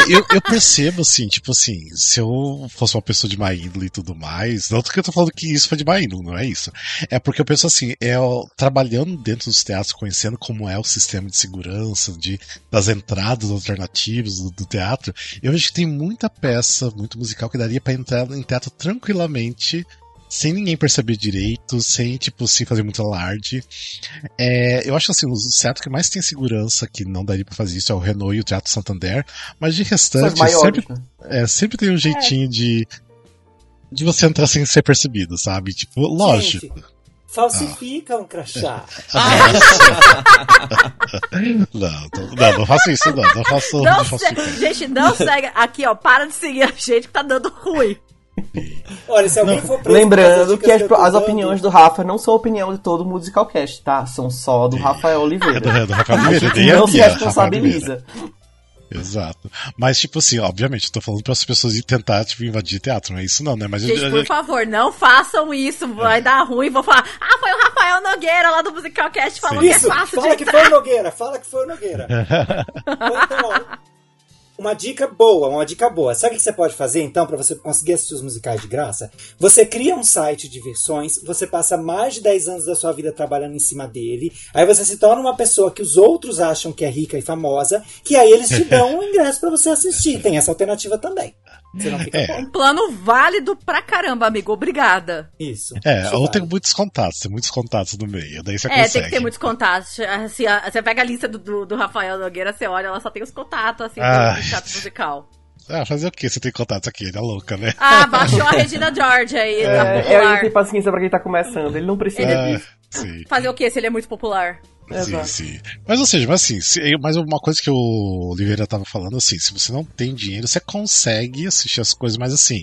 eu, eu percebo, assim, tipo assim, se eu fosse uma pessoa de má índole e tudo mais, não porque eu tô falando que isso foi de má índole, não é isso. É porque eu penso assim, eu, trabalhando dentro dos teatros, conhecendo como é o sistema de segurança, de, das entradas alternativas do, do teatro, eu vejo que tem muita peça, muito musical que daria pra entrar em teatro tranquilamente, sem ninguém perceber direito, sem, tipo, sem fazer muito alarde. É, eu acho assim, os teatros que mais tem segurança que não daria pra fazer isso é o Renault e o Teatro Santander, mas de restante, maiores. sempre, né? é, sempre tem um jeitinho de. de você entrar sem ser percebido, sabe? Tipo, lógico. Gente, falsifica um crachá. Não, não, não, não faço isso, não. Não faço. Não Não faço se... Gente, não segue. Aqui, ó, para de seguir a gente que tá dando ruim. Olha, se alguém for preso Lembrando que as, eu as opiniões do Rafa não são opinião de todo o Musicalcast, tá? São só do Rafael É do, Oliveira. é do Rafael A Oliveira, gente a não se Oliveira. responsabiliza. Exato. Mas, tipo assim, obviamente, eu tô falando para as pessoas ir tentar, tipo, invadir teatro, não é isso não, né? Mas eu- Gente, eu- por favor, não façam isso. Vai dar ruim. Vou falar, ah, foi o Rafael Nogueira lá do Musicalcast falou que é Isso, fácil fala de que foi o Nogueira, fala que foi o Nogueira. Então, uma dica boa, uma dica boa. Sabe o que você pode fazer então para você conseguir assistir os musicais de graça? Você cria um site de versões, você passa mais de 10 anos da sua vida trabalhando em cima dele, aí você se torna uma pessoa que os outros acham que é rica e famosa, que aí eles te dão um ingresso para você assistir. Tem essa alternativa também. Você não fica É. Um plano válido pra caramba, amigo. Obrigada. Isso. É, Isso ou vale. tem muitos contatos, tem muitos contatos no meio, daí você É, consegue. tem que ter muitos contatos. Assim, a- você pega a lista do, do, do Rafael Nogueira, você olha, ela só tem os contatos, assim, Ah. do teatro musical. Ah, fazer o quê? Você tem contatos aqui, ele é louca, né? Ah, baixou a Regina George aí, da É, é, ele tem paciência pra quem tá começando, ele não precisa Ah. Fazer o quê se ele é muito popular? Sim, Exato. sim. Mas ou seja, mas assim, se, mas uma coisa que o Oliveira tava falando assim, se você não tem dinheiro, você consegue assistir as coisas, mas assim,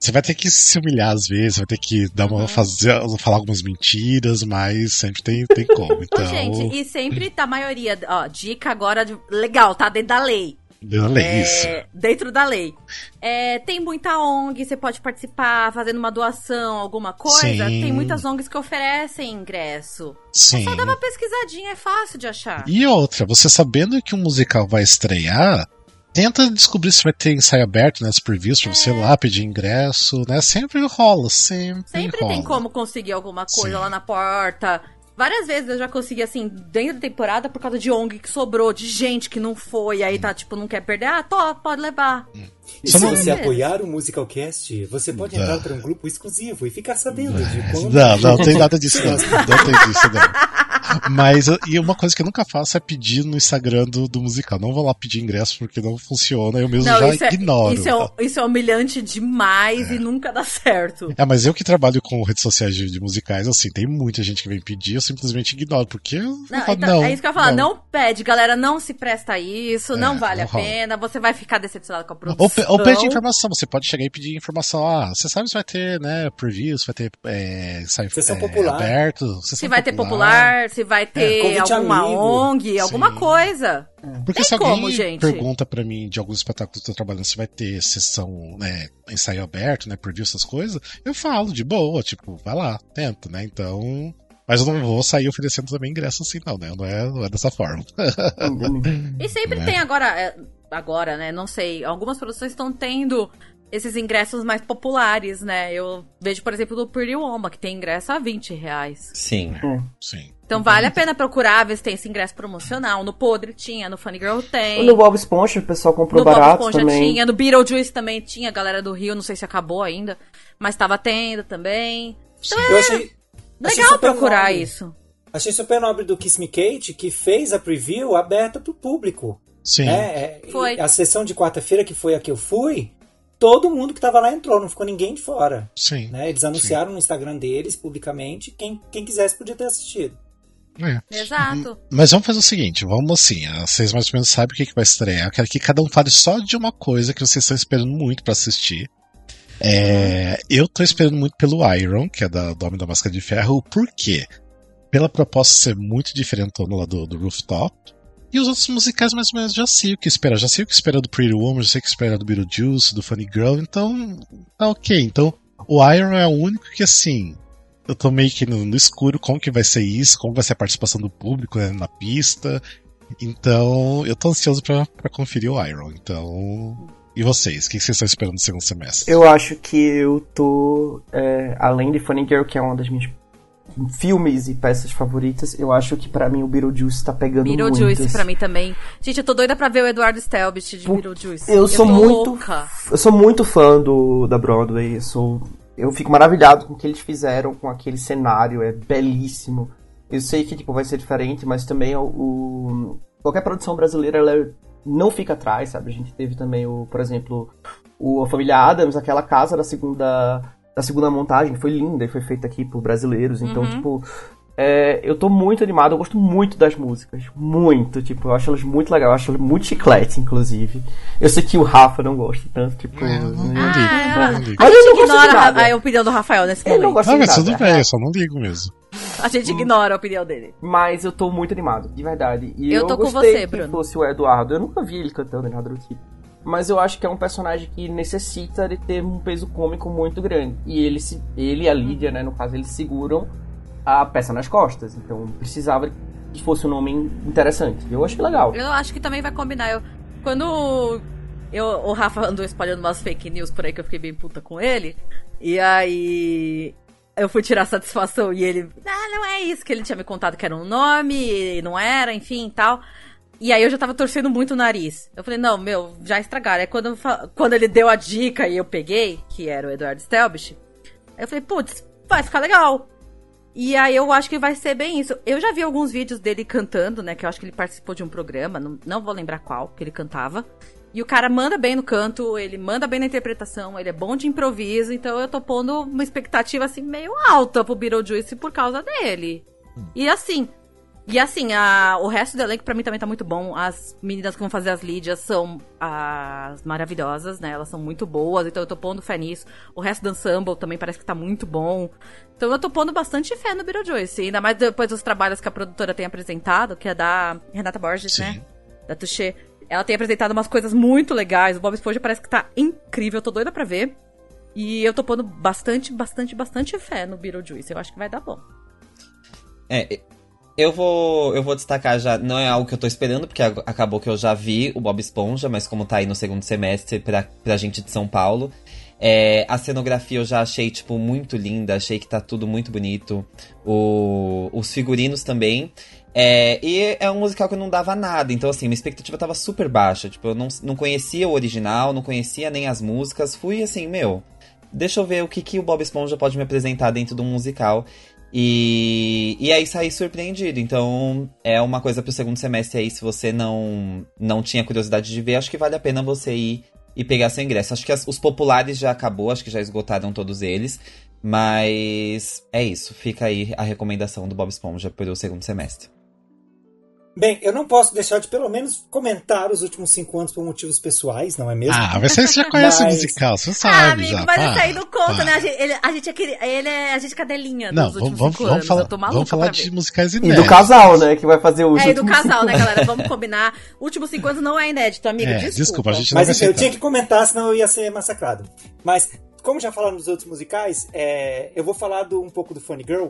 você vai ter que se humilhar às vezes, vai ter que dar uma, fazer, falar algumas mentiras, mas sempre tem, tem como. Ô, Então, gente, e sempre tá a maioria, ó, dica agora de- legal, tá dentro da lei. Olha É, isso. Dentro da lei. É, tem muita ONG, você pode participar fazendo uma doação, alguma coisa. Sim. Tem muitas ONGs que oferecem ingresso. Sim. Só dá uma pesquisadinha, é fácil de achar. E outra, você sabendo que um musical vai estrear, tenta descobrir se vai ter ensaio aberto nas previews pra você ir lá pedir ingresso, né? Sempre rola, sempre, Sempre rola. tem como conseguir alguma coisa Sim. lá na porta. Várias vezes eu já consegui, assim, dentro da temporada, por causa de ONG que sobrou, de gente que não foi, aí tá, tipo, não quer perder. Ah, tô, pode levar. E Só se você apoiar o Musicalcast, você pode Não. entrar para um grupo exclusivo e ficar sabendo de quando... Não, não tem nada disso não. Não tem disso não. Mas e uma coisa que eu nunca faço é pedir no Instagram do, do musical. Não vou lá pedir ingresso porque não funciona, eu mesmo Não, já isso é, ignoro. isso, é, isso é humilhante demais e nunca dá certo. É, mas eu que trabalho com redes sociais de, de musicais, assim, tem muita gente que vem pedir, eu simplesmente ignoro, porque eu Não, falo, então, não, é isso que eu ia falar. Não. pede, galera, não se presta a isso, não É, vale não a rola. pena, você vai ficar decepcionado com a produção. Ou, ou pede informação, você pode chegar e pedir informação. Ah, você sabe se vai ter, né, previews, vai ter é, ensaio Sessão é, popular. aberto, Se vai ter popular, se vai ter convite alguma amigo. ONG, alguma Sim. coisa. Porque Tem se alguém como, gente? pergunta pra mim de alguns espetáculos que eu tô trabalhando se vai ter sessão, né, ensaio aberto, né, preview, essas coisas, eu falo de boa, tipo, vai lá, tenta, né, então... Mas eu não vou sair oferecendo também ingresso assim, não, né, não é, não é dessa forma. E sempre Né? tem agora, é, agora, né? Não sei, algumas produções estão tendo esses ingressos mais populares, né? Eu vejo, por exemplo, do Pretty Woman, que tem ingresso a 20 reais. Sim. Sim. Então vale a pena procurar, ver se tem esse ingresso promocional. No Podre tinha, no Funny Girl tem. No Bob Esponja o pessoal comprou no Bob barato Esponja também. tinha, no Beetlejuice também tinha, a galera do Rio, não sei se acabou ainda, mas tava tendo também. Então Eu achei. achei Legal super procurar nobre. isso. Achei super nobre do Kiss Me Kate que fez a preview aberta pro público. Sim. É, é, Foi. A sessão de quarta-feira, que foi a que eu fui, todo mundo que tava lá entrou, não ficou ninguém de fora. Sim. Né? Eles anunciaram no Instagram deles, publicamente, quem, quem quisesse podia ter assistido. É. Exato. Mas vamos fazer o seguinte, vamos assim, vocês mais ou menos sabem o que, que vai estrear. Eu quero que cada um fale só de uma coisa que vocês estão esperando muito pra assistir. É, eu tô esperando muito pelo Iron, que é da, do Homem da Máscara de Ferro. Por quê? Pela proposta ser muito diferente lá do, do Rooftop. E os outros musicais mais ou menos já sei o que esperar. Já sei o que esperar do Pretty Woman, já sei o que esperar do Beetlejuice, do Funny Girl. Então, tá ok. Então, o Iron é o único que assim eu tô meio que no, no escuro como que vai ser isso, como vai ser a participação do público né, na pista. Então, eu tô ansioso pra, pra conferir o Iron. Então. E vocês? O que vocês estão esperando no segundo semestre? Eu acho que eu tô. é, além de Funny Girl, que é uma das minhas filmes e peças favoritas, eu acho que pra mim o Beetlejuice tá pegando Beetlejuice muito. pra mim também. Gente, eu tô doida pra ver o Eduardo Stelbit de Pu- Beetlejuice. eu sou tô muito- louca. Eu sou muito fã do da Broadway, eu sou eu fico maravilhado com o que eles fizeram com aquele cenário, é belíssimo. Eu sei que tipo vai ser diferente, mas também o, o- qualquer produção brasileira ela não fica atrás, sabe? A gente teve também o, por exemplo, o a família Adams, aquela casa da segunda da segunda montagem, foi linda e foi feita aqui por brasileiros, então Uhum. tipo é, eu tô muito animado, eu gosto muito das músicas. Muito, tipo, eu acho elas muito legais, eu acho elas muito chiclete, inclusive. Eu sei que o Rafa não gosta tanto, tipo. É, não, não né? Ah, não ligo. Mas eu não gosto de Ignora a, a opinião do Rafael nesse Eu não momento. gosto Ah, de mas nada. tudo bem, eu só não ligo mesmo. A gente ignora a opinião dele. Mas eu tô muito animado, de verdade. E Eu eu, tô com gostei você, que Bruno. fosse o Eduardo. Eu nunca vi ele cantando nem nada do tipo. Mas eu acho que é um personagem que necessita de ter um peso cômico muito grande. E ele, se- ele e a Lídia, né, no caso, eles seguram a peça nas costas. Então precisava que fosse um nome interessante. Eu achei legal. Eu acho que também vai combinar. Eu, quando eu, o Rafa andou espalhando umas fake news por aí que eu fiquei bem puta com ele, e aí eu fui tirar satisfação e ele, ah, não é isso, que ele tinha me contado que era um nome, e não era, enfim e tal. E aí eu já tava torcendo muito o nariz. Eu falei, não, meu, já estragaram. Aí quando, quando ele deu a dica e eu peguei, que era o Eduardo Stelbich, eu falei, putz, vai ficar legal. E aí eu acho que vai ser bem isso. Eu já vi alguns vídeos dele cantando, né? Que eu acho que ele participou de um programa, não, não vou lembrar qual, que ele cantava. E o cara manda bem no canto, ele manda bem na interpretação, ele é bom de improviso, então eu tô pondo uma expectativa assim meio alta pro Beetlejuice por causa dele. E assim, e assim, a, o resto do elenco pra mim também tá muito bom. As meninas que vão fazer as Lídias são as maravilhosas, né? Elas são muito boas, então eu tô pondo fé nisso. O resto do ensemble também parece que tá muito bom. Então eu tô pondo bastante fé no Beetlejuice. Ainda mais depois dos trabalhos que a produtora tem apresentado, que é da Renata Borges, Sim. né? Da Touché. Ela tem apresentado umas coisas muito legais. O Bob Esponja parece que tá incrível, eu tô doida pra ver. E eu tô pondo bastante, bastante, bastante fé no Beetlejuice. Eu acho que vai dar bom. É, eu vou, eu vou destacar já, não é algo que eu tô esperando, porque acabou que eu já vi o Bob Esponja, mas como tá aí no segundo semestre pra, pra gente de São Paulo. é, a cenografia eu já achei, tipo, muito linda, achei que tá tudo muito bonito. O, os figurinos também. É, e é um musical que eu não dava nada, então assim, minha expectativa tava super baixa. Tipo, eu não, não conhecia o original, não conhecia nem as músicas. Fui assim, meu, deixa eu ver o que, que o Bob Esponja pode me apresentar dentro de um musical. E, e aí saí surpreendido. Então é uma coisa pro segundo semestre aí, se você não, não tinha curiosidade de ver, acho que vale a pena você ir e pegar seu ingresso. Acho que as- os populares já acabou, acho que já esgotaram todos eles. Mas é isso, fica aí a recomendação do Bob Esponja pro segundo semestre. Bem, eu não posso deixar de pelo menos comentar os últimos cinco anos por motivos pessoais, não é mesmo? Ah, mas você já conhece Mas- o musical, você Ah, sabe amigo, já. mas pá, isso aí não conta, pá. né? A gente, ele, a gente é aquele, ele é a gente cadelinha Não, dos vamos, últimos vamos, cinco vamos anos. falar, eu tô maluca vamos falar pra de musicais E inéditos. do casal, né? Que vai fazer os É, e do casal, né, galera? Vamos combinar. Últimos cinco anos não é inédito, amiga. É, desculpa. desculpa, a gente não Mas enfim, eu tinha que comentar, senão eu ia ser massacrado. Mas, como já falaram nos outros musicais, é, eu vou falar do- um pouco do Funny Girl,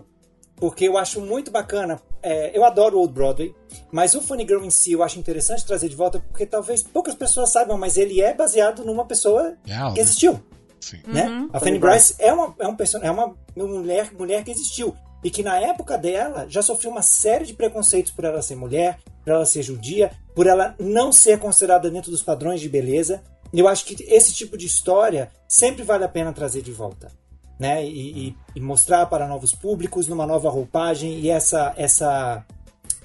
porque eu acho muito bacana. é, eu adoro o Old Broadway, mas o Funny Girl em si eu acho interessante trazer de volta, porque talvez poucas pessoas saibam, mas ele é baseado numa pessoa Real, que né? existiu. Sim. Né? A Fanny Fanny Bryce é uma, é, um person... é uma mulher, mulher que existiu. e que na época dela já sofreu uma série de preconceitos por ela ser mulher, por ela ser judia, por ela não ser considerada dentro dos padrões de beleza. Eu acho que esse tipo de história sempre vale a pena trazer de volta. Né? E, e, mostrar para novos públicos numa nova roupagem e essa essa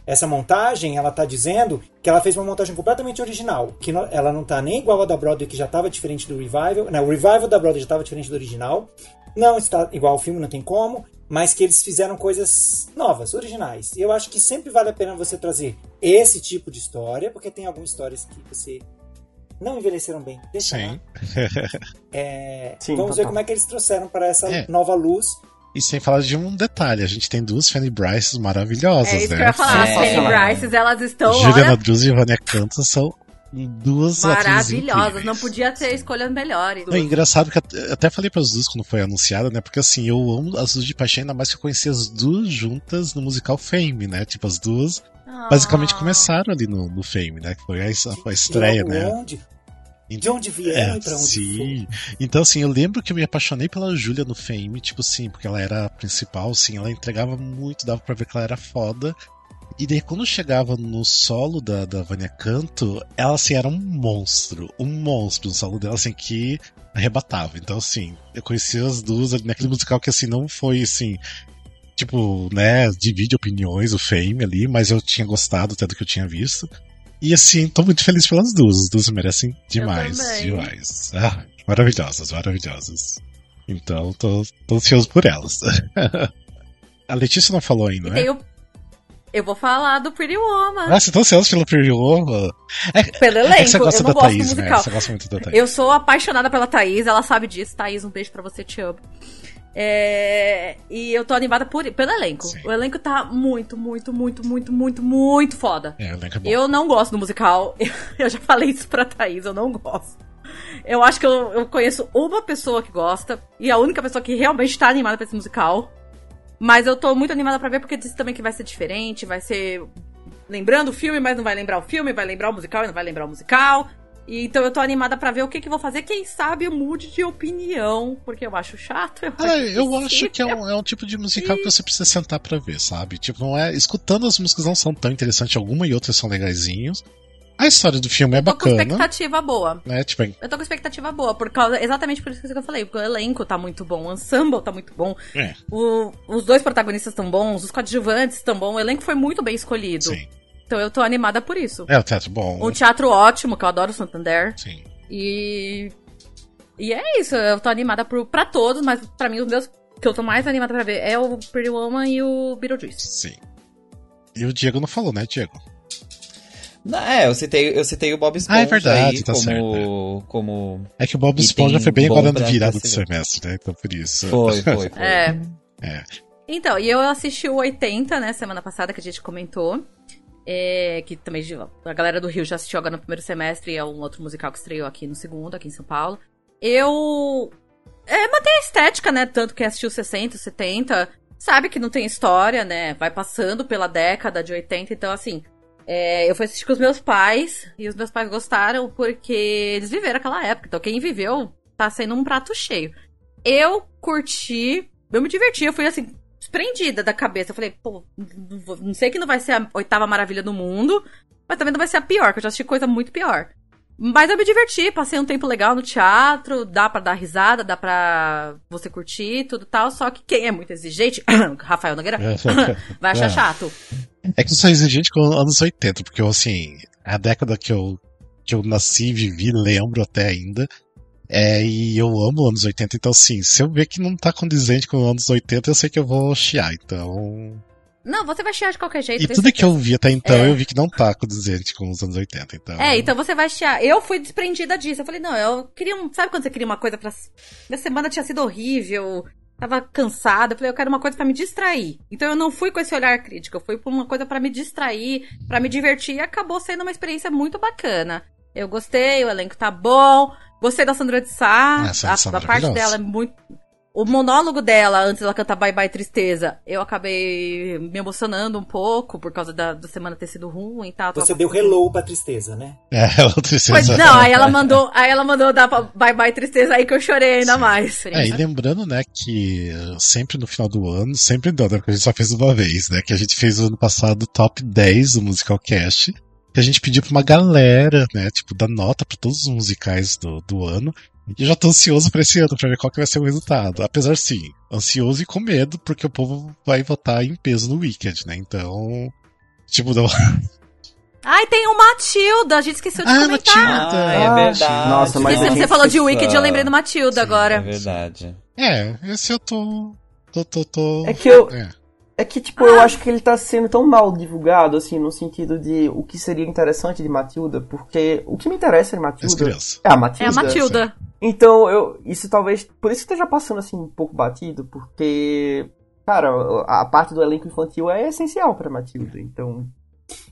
essa montagem, ela está dizendo que ela fez uma montagem completamente original, que ela não está nem igual a da Broadway, que já estava diferente do Revival. Não, o Revival da Broadway já estava diferente do original. Não está igual ao filme, não tem como, mas que eles fizeram coisas novas, originais. Eu acho que sempre vale a pena você trazer esse tipo de história, porque tem algumas histórias que você não envelheceram bem. Deixa Sim. é, Sim, vamos total. ver como é que eles trouxeram para essa É. nova luz. E sem falar de um detalhe, a gente tem duas Fanny Bryces maravilhosas, É isso né? que eu ia falar. As É. Fanny Bryces, elas estão, Juliana Druz e Vânia Canto são duas maravilhosas. Não podia ter escolhas melhores. Não, é engraçado que eu até falei para as duas quando foi anunciada, né? Porque assim, eu amo as duas de paixão, ainda mais que eu conheci as duas juntas no musical Fame, né? Tipo, as duas Ah. basicamente começaram ali no, no Fame, né? Que foi a, a estreia, E né? onde, de onde vieram É, e para onde sim. Então, assim, eu lembro que eu me apaixonei pela Júlia no Fame, tipo assim, porque ela era a principal, assim, ela entregava muito, dava pra ver que ela era foda. E daí, quando chegava no solo da, da Vânia Canto, ela, assim, era um monstro. Um monstro no solo dela, assim, que arrebatava. Então, assim, eu conheci as duas naquele musical que, assim, não foi, assim, tipo, né, divide opiniões, o Fame ali, mas eu tinha gostado até do que eu tinha visto. E, assim, tô muito feliz pelas duas. As duas merecem demais, demais. Ah, maravilhosas, maravilhosas. Então, tô, tô ansioso por elas. A Letícia não falou ainda, né? o... Eu vou falar do Pretty Woman. Ah, você tá ansioso pelo Pretty Woman? Pelo É elenco, que você gosta eu não da gosto Thaís, né? musical. Você gosta muito da Thaís. Eu sou apaixonada pela Thaís, ela sabe disso. Thaís, um beijo pra você, te amo. É, E eu tô animada por... pelo elenco. Sim. O elenco tá muito, muito, muito, muito, muito, muito foda. É, o elenco é. Eu não gosto do musical. Eu já falei isso pra Thaís, eu não gosto. Eu acho que eu, eu conheço uma pessoa que gosta, e a única pessoa que realmente tá animada pra esse musical. Mas eu tô muito animada pra ver, porque disse também que vai ser diferente, vai ser lembrando o filme, mas não vai lembrar o filme, vai lembrar o musical e não vai lembrar o musical. E, então eu tô animada pra ver o que que vou fazer. Quem sabe eu mude de opinião, porque eu acho chato. Eu, Ah, acho eu acho que é um, é um tipo de musical que você precisa sentar pra ver, sabe? Tipo, não é. Escutando as músicas não são tão interessantes, alguma e outras são legaisinhos. A história do filme é Eu tô com bacana, expectativa boa. né? Tipo, Eu tô com expectativa boa, por causa, exatamente por isso que eu falei, porque o elenco tá muito bom, o ensemble tá muito bom, é, o- os dois protagonistas estão bons, os coadjuvantes estão bons, o elenco foi muito bem escolhido. sim. Então eu tô animada por isso. É, o teatro bom. Um teatro ótimo, que eu adoro o Santander. Sim. E. E é isso, eu tô animada pro, pra todos, mas pra mim os meus que eu tô mais animada pra ver é o Pretty Woman e o Beetlejuice. Sim. E o Diego não falou, né, Diego? Não, é, eu citei, eu citei o Bob Esponja Ah, é verdade, aí tá como, certo, como... É que o Bob Esponja foi bem agora no pra virada do semestre, né? Então por isso. Foi, foi, foi. É. É. Então, e eu assisti o 80, né, semana passada, que a gente comentou. É, que também a galera do Rio já assistiu agora no primeiro semestre, é um outro musical que estreou aqui no segundo, aqui em São Paulo. Eu. É, mantém a estética, né? Tanto que assistiu 60, 70, sabe que não tem história, né? Vai passando pela década de 80, então assim. é, eu fui assistir com os meus pais, e os meus pais gostaram porque eles viveram aquela época. Então, quem viveu tá sendo um prato cheio. Eu curti, eu me diverti, eu fui assim, desprendida da cabeça. Eu falei, pô, não sei que não vai ser a oitava maravilha do mundo, mas também não vai ser a pior, que eu já assisti coisa muito pior. Mas eu me diverti, passei um tempo legal no teatro, dá pra dar risada, dá pra você curtir, tudo tal. Só que quem é muito exigente, Rafael Nogueira, vai achar É. chato. É que eu sou exigente com os anos 80, porque eu, assim, é a década que eu, que eu nasci, vivi, lembro até ainda. É, e eu amo anos 80, então assim, se eu ver que não tá condizente com os anos 80, eu sei que eu vou chiar, então. Não, você vai chiar de qualquer jeito. E tudo que eu certeza. vi até então, É. eu vi que não tá condizente com os anos 80, então. É, então você vai chiar. Eu fui desprendida disso. Eu falei, não, eu queria um. Sabe quando você queria uma coisa pra. Minha semana tinha sido horrível, tava cansada. Eu falei, eu quero uma coisa pra me distrair. Então eu não fui com esse olhar crítico, eu fui por uma coisa pra me distrair, pra me divertir e acabou sendo uma experiência muito bacana. Eu gostei, o elenco tá bom. Gostei da Sandra de Sá. Ah, a Sandra de Sá a, a parte dela é muito. o monólogo dela, antes dela cantar Bye Bye Tristeza, eu acabei me emocionando um pouco por causa da, da semana ter sido ruim e tal. Você deu hello pra tristeza, né? É, ela tristeza. Pois, não, aí ela mandou, aí ela mandou dar Bye Bye Tristeza aí que eu chorei ainda Sim. mais. É, e lembrando, né, que sempre no final do ano, sempre não, né, porque a gente só fez uma vez, né, que a gente fez o ano passado o top 10 do Musical Cast, que a gente pediu pra uma galera, né, tipo, dar nota pra todos os musicais do, do ano, e eu já tô ansioso pra esse ano, pra ver qual que vai ser o resultado. Apesar sim, ansioso e com medo, porque o povo vai votar em peso no Wicked, né? Então. Tipo, não. Ai, tem o Matilda, a gente esqueceu de ah, comentar. Matilda. Ah, é verdade. Nossa, mas você falou de Wicked, eu lembrei do Matilda sim, agora. É verdade. É, esse eu tô. tô, tô, tô... É que eu. É. É que, tipo, ah. eu acho que ele tá sendo tão mal divulgado, assim, no sentido de o que seria interessante de Matilda, porque o que me interessa em Matilda é a Matilda. É a Matilda. Então, eu, isso talvez, por isso que esteja passando, assim, um pouco batido, porque, cara, a parte do elenco infantil é essencial para Matilda, então,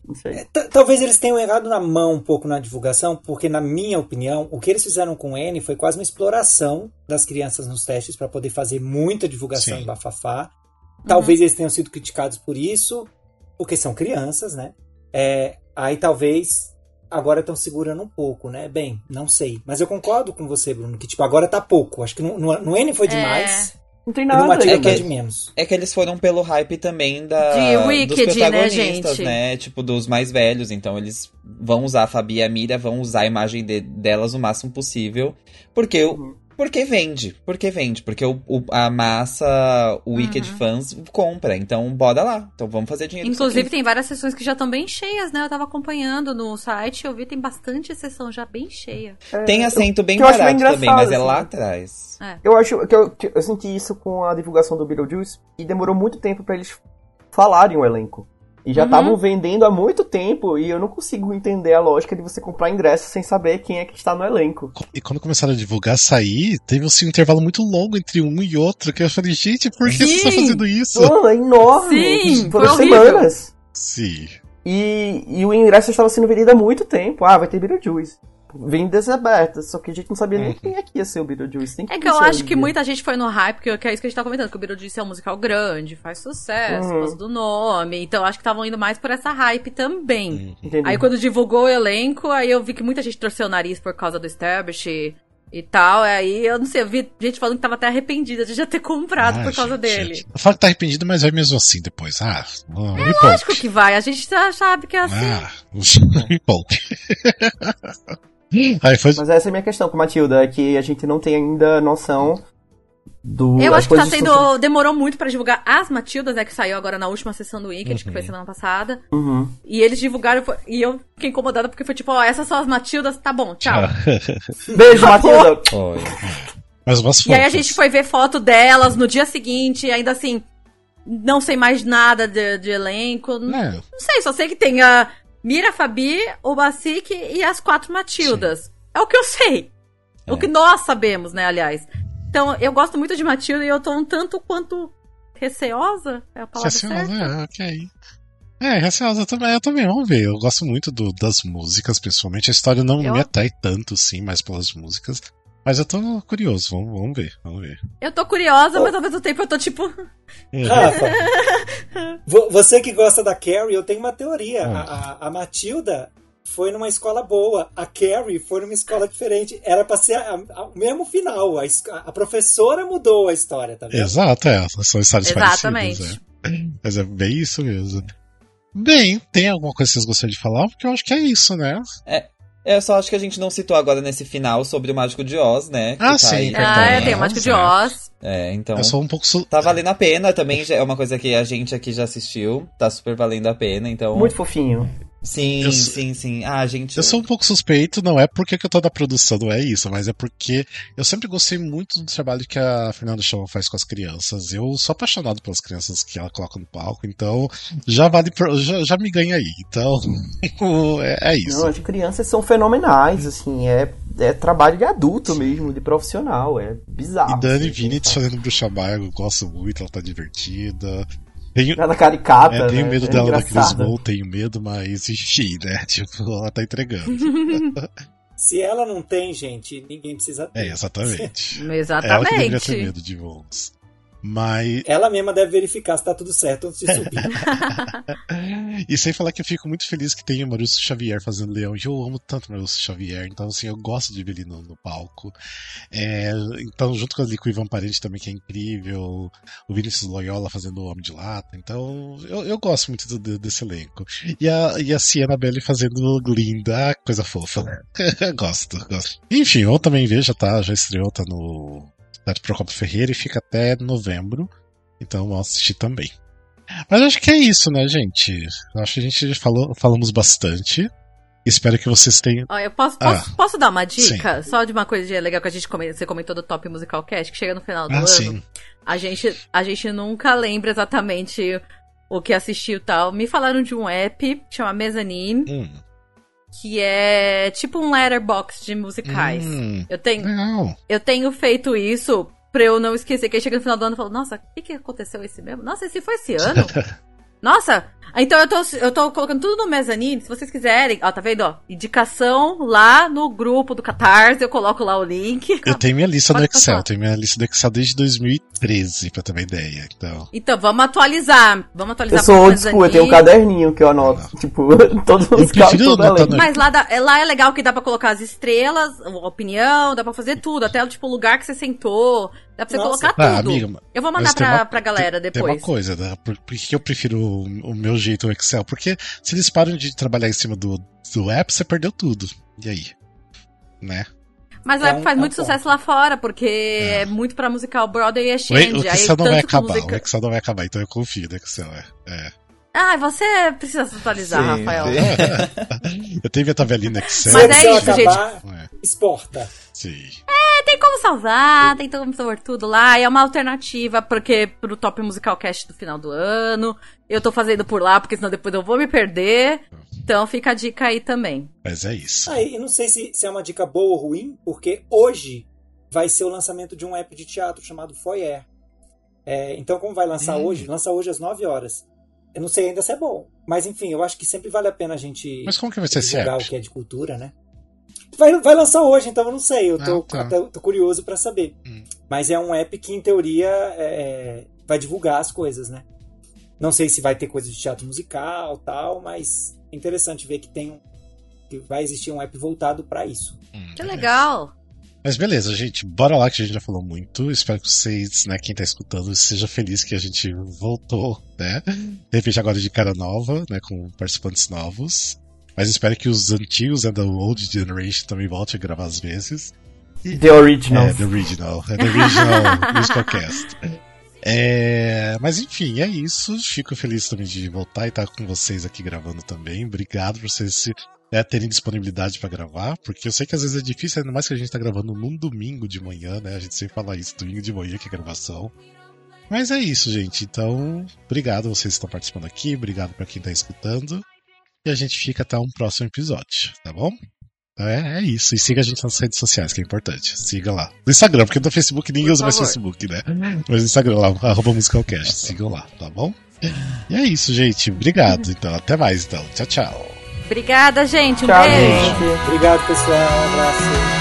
não sei. É, talvez eles tenham errado na mão um pouco na divulgação, porque, na minha opinião, o que eles fizeram com o N foi quase uma exploração das crianças nos testes para poder fazer muita divulgação Sim. em bafafá Talvez uhum. eles tenham sido criticados por isso, porque são crianças, né? É, aí talvez agora estão segurando um pouco, né? Bem, não sei. Mas eu concordo com você, Bruno, que tipo, agora tá pouco. Acho que no, no, no N foi é. demais. É. Não tem nada. É que, de menos. é que eles foram pelo hype também da, de Wicked, dos né, protagonistas, né, né, Tipo, dos mais velhos. Então eles vão usar a Fabi e a Mira, vão usar a imagem de, delas o máximo possível. Porque uhum. Porque vende, porque vende, porque o, o a massa, o Wicked uhum. fãs compra, então bora lá, então vamos fazer dinheiro. Inclusive tem várias sessões que já estão bem cheias, né? Eu tava acompanhando no site, eu vi tem bastante sessão já bem cheia. É, tem assento bem barato bem também, mas é lá assim. atrás. É. Eu acho que eu, que eu senti isso com a divulgação do Beetlejuice e demorou muito tempo para eles falarem o elenco. E já estavam uhum. vendendo há muito tempo e eu não consigo entender a lógica de você comprar ingresso sem saber quem é que está no elenco. E quando começaram a divulgar sair, teve assim, um intervalo muito longo entre um e outro, que eu falei, gente, por que Sim. você está fazendo isso? Mano, é enorme. Sim, Foram semanas. Sim. E, e o ingresso estava sendo vendido há muito tempo. Ah, vai ter Beetlejuice vendas abertas, só que a gente não sabia nem uhum. quem é que ia ser o Beetlejuice. é que eu acho que muita gente foi no hype, porque é isso que a gente tá comentando, que o Beetlejuice é um musical grande, faz sucesso, uhum. por causa do nome, então acho que estavam indo mais por essa hype também. Uhum. Aí quando divulgou o elenco, aí eu vi que muita gente torceu o nariz por causa do Establish e tal, aí eu não sei, eu vi gente falando que tava até arrependida de já ter comprado ah, por causa gente, dele. Gente. Eu falo que tá arrependido, mas vai mesmo assim depois. Ah, é lógico que vai, a gente já sabe que é assim. Ah, me poupe. Foi... Mas essa é a minha questão com Matilda, é que a gente não tem ainda noção do. Eu acho que tá sendo. Demorou muito para divulgar as Matildas, né? Que saiu agora na última sessão do Wicked, uhum. que foi uhum. semana passada. Uhum. E eles divulgaram. E eu fiquei incomodada porque foi tipo, ó, essas são as Matildas, tá bom, tchau. Beijo, Matilda! Mas umas fotos. E aí a gente foi ver foto delas no dia seguinte, ainda assim. Não sei mais nada de, de elenco. Não, é. não sei, só sei que tem a Mira Fabi, o Basic e as quatro Matildas. Sim. É o que eu sei. É. O que nós sabemos, né, aliás. Então, eu gosto muito de Matilda e eu tô um tanto quanto receosa, é a palavra receosa, certa? é, ok. É, receosa também, eu também, vamos ver. Eu gosto muito do, das músicas, principalmente. A história não eu... me atrai tanto, sim, mais pelas músicas. Mas eu tô curioso, vamos, vamos ver, vamos ver. Eu tô curiosa, oh. mas ao mesmo tempo eu tô tipo. Rafa, você que gosta da Carrie, eu tenho uma teoria. A, a, a, Matilda foi numa escola boa, a Carrie foi numa escola diferente. Era pra ser o mesmo final. A, a, professora mudou a história, tá vendo? Exato, é. São histórias Exatamente. parecidas. É. Mas é bem isso mesmo. Bem, tem alguma coisa que vocês gostariam de falar? Porque eu acho que é isso, né? É, eu só acho que a gente não citou agora nesse final sobre o Mágico de Oz, né? Ah, tá sim. Ah, é, tem o Mágico de Oz. É, então. Eu sou um pouco. Su... Tá valendo a pena também. É uma coisa que a gente aqui já assistiu. Tá super valendo a pena, então. Muito fofinho. Sim, eu, sim, sim. Ah, gente. Eu sou um pouco suspeito, não é porque eu tô da produção, não é isso, mas é porque eu sempre gostei muito do trabalho que a Fernanda Chama faz com as crianças. Eu sou apaixonado pelas crianças que ela coloca no palco, então já vale, já, já me ganha aí. Então, é, é, isso. Não, as crianças são fenomenais, assim, é, é trabalho de adulto mesmo, de profissional, é bizarro. E Dani assim, Vinitz fazendo bruxa mago, eu gosto muito, ela tá divertida. Tenho, ela caricata, é, tenho né? medo é dela da Chris Bowl, tenho medo, mas enfim, né? Tipo, ela tá entregando. Se ela não tem, gente, ninguém precisa ter. É, exatamente. Exatamente. Ela que deveria ter medo de voos. Mas. Ela mesma deve verificar se tá tudo certo antes de subir. e sem falar que eu fico muito feliz que tem o Maurício Xavier fazendo Leão. E eu amo tanto o Maurício Xavier. Então, assim, eu gosto de ver ele no, no palco. É, então, junto com, ali, com o Ivan Parente também, que é incrível. O Vinícius Loyola fazendo o Homem de Lata. Então, eu, eu gosto muito do, desse elenco. E a, e a Sienna Belli fazendo Glinda. Coisa fofa. gosto, gosto. Enfim, eu também vejo, tá, já estreou, tá no da Procopio Ferreira e fica até novembro. Então vamos assistir também. Mas acho que é isso, né, gente? Acho que a gente falou, falamos bastante. Espero que vocês tenham. Ó, eu posso, ah, posso, posso, dar uma dica? Sim. Só de uma coisa legal que a gente comentou, você comentou do Top Musical Cast, que chega no final do ah, ano. Sim. A gente, a gente nunca lembra exatamente o que assistiu e tal. Me falaram de um app que chama Mezzanine. Hum. Que é tipo um letterbox de musicais. Hum, eu tenho. Não. Eu tenho feito isso pra eu não esquecer. Que aí chega no final do ano e falo, nossa, o que, que aconteceu esse mesmo? Nossa, esse foi esse ano? Nossa, então eu tô, eu tô colocando tudo no mezanine, se vocês quiserem. Ó, tá vendo? Ó, indicação lá no grupo do Catarse, eu coloco lá o link. Eu tenho minha lista Pode do Excel, passar. tenho minha lista do Excel desde 2013, pra ter uma ideia. Então, então vamos atualizar. Vamos atualizar Eu sou old school, eu tenho um caderninho que eu anoto. Não. Tipo, todos os casos. Mas lá, dá, lá é legal que dá pra colocar as estrelas, a opinião, dá pra fazer tudo. Até tipo o lugar que você sentou. Dá pra você Nossa. colocar ah, tudo. Amiga, eu vou mandar pra, uma, pra galera depois. Tem uma coisa, né? Por, por que eu prefiro o, o, meu jeito o Excel? Porque se eles param de trabalhar em cima do, do app, você perdeu tudo. E aí? Né? Mas o é app um, faz é muito sucesso lá fora, porque é, é muito pra musical Broadway e Exchange. O Excel não vai acabar, musica... o Excel não vai acabar, então eu confio no Excel, é. é. Ah, você precisa se atualizar, sim, Rafael. Sim. eu tenho minha tabelinha Excel. Mas é isso, acabar, gente. Exporta. Sim. É, salvar, tem como salvar tudo lá. E é uma alternativa, porque pro Top Musical Cast do final do ano. Eu tô fazendo por lá, porque senão depois eu vou me perder. Então fica a dica aí também. Mas é isso. Ah, eu não sei se, se é uma dica boa ou ruim, porque hoje vai ser o lançamento de um app de teatro chamado Foyer. É, então, como vai lançar hum. hoje? Lança hoje às 9 horas. Eu não sei ainda se é bom. Mas enfim, eu acho que sempre vale a pena a gente Mas como que vai ser divulgar o que é de cultura, né? Vai, vai lançar hoje, então eu não sei. Eu tô, ah, tá. até, tô curioso para saber. Hum. Mas é um app que, em teoria, é, é, vai divulgar as coisas, né? Não sei se vai ter coisa de teatro musical tal, mas é interessante ver que tem que vai existir um app voltado para isso. Hum, que legal! Mas beleza, gente, bora lá que a gente já falou muito. Espero que vocês, né, quem tá escutando, seja feliz que a gente voltou, né? De repente agora de cara nova, né, com participantes novos. Mas espero que os antigos, né, da Old Generation também voltem a gravar às vezes. E, the Original. É, The Original. É The Original Musical Cast. É, mas enfim, é isso. Fico feliz também de voltar e estar com vocês aqui gravando também. Obrigado por vocês se, é, terem disponibilidade para gravar, porque eu sei que às vezes é difícil, ainda mais que a gente está gravando num domingo de manhã, né? A gente sempre fala isso, domingo de manhã que é gravação. Mas é isso, gente. Então, obrigado a vocês que estão participando aqui, obrigado para quem está escutando. E a gente fica até um próximo episódio, tá bom? É, é, isso. E siga a gente nas redes sociais, que é importante. Siga lá. No Instagram, porque no Facebook ninguém usa mais Facebook, né? Mas no Instagram lá, arroba musicalcast. Sigam lá, tá bom? E é isso, gente. Obrigado. Então, até mais, então. Tchau, tchau. Obrigada, gente. Um tchau, beijo. Gente. Obrigado, pessoal. Um abraço.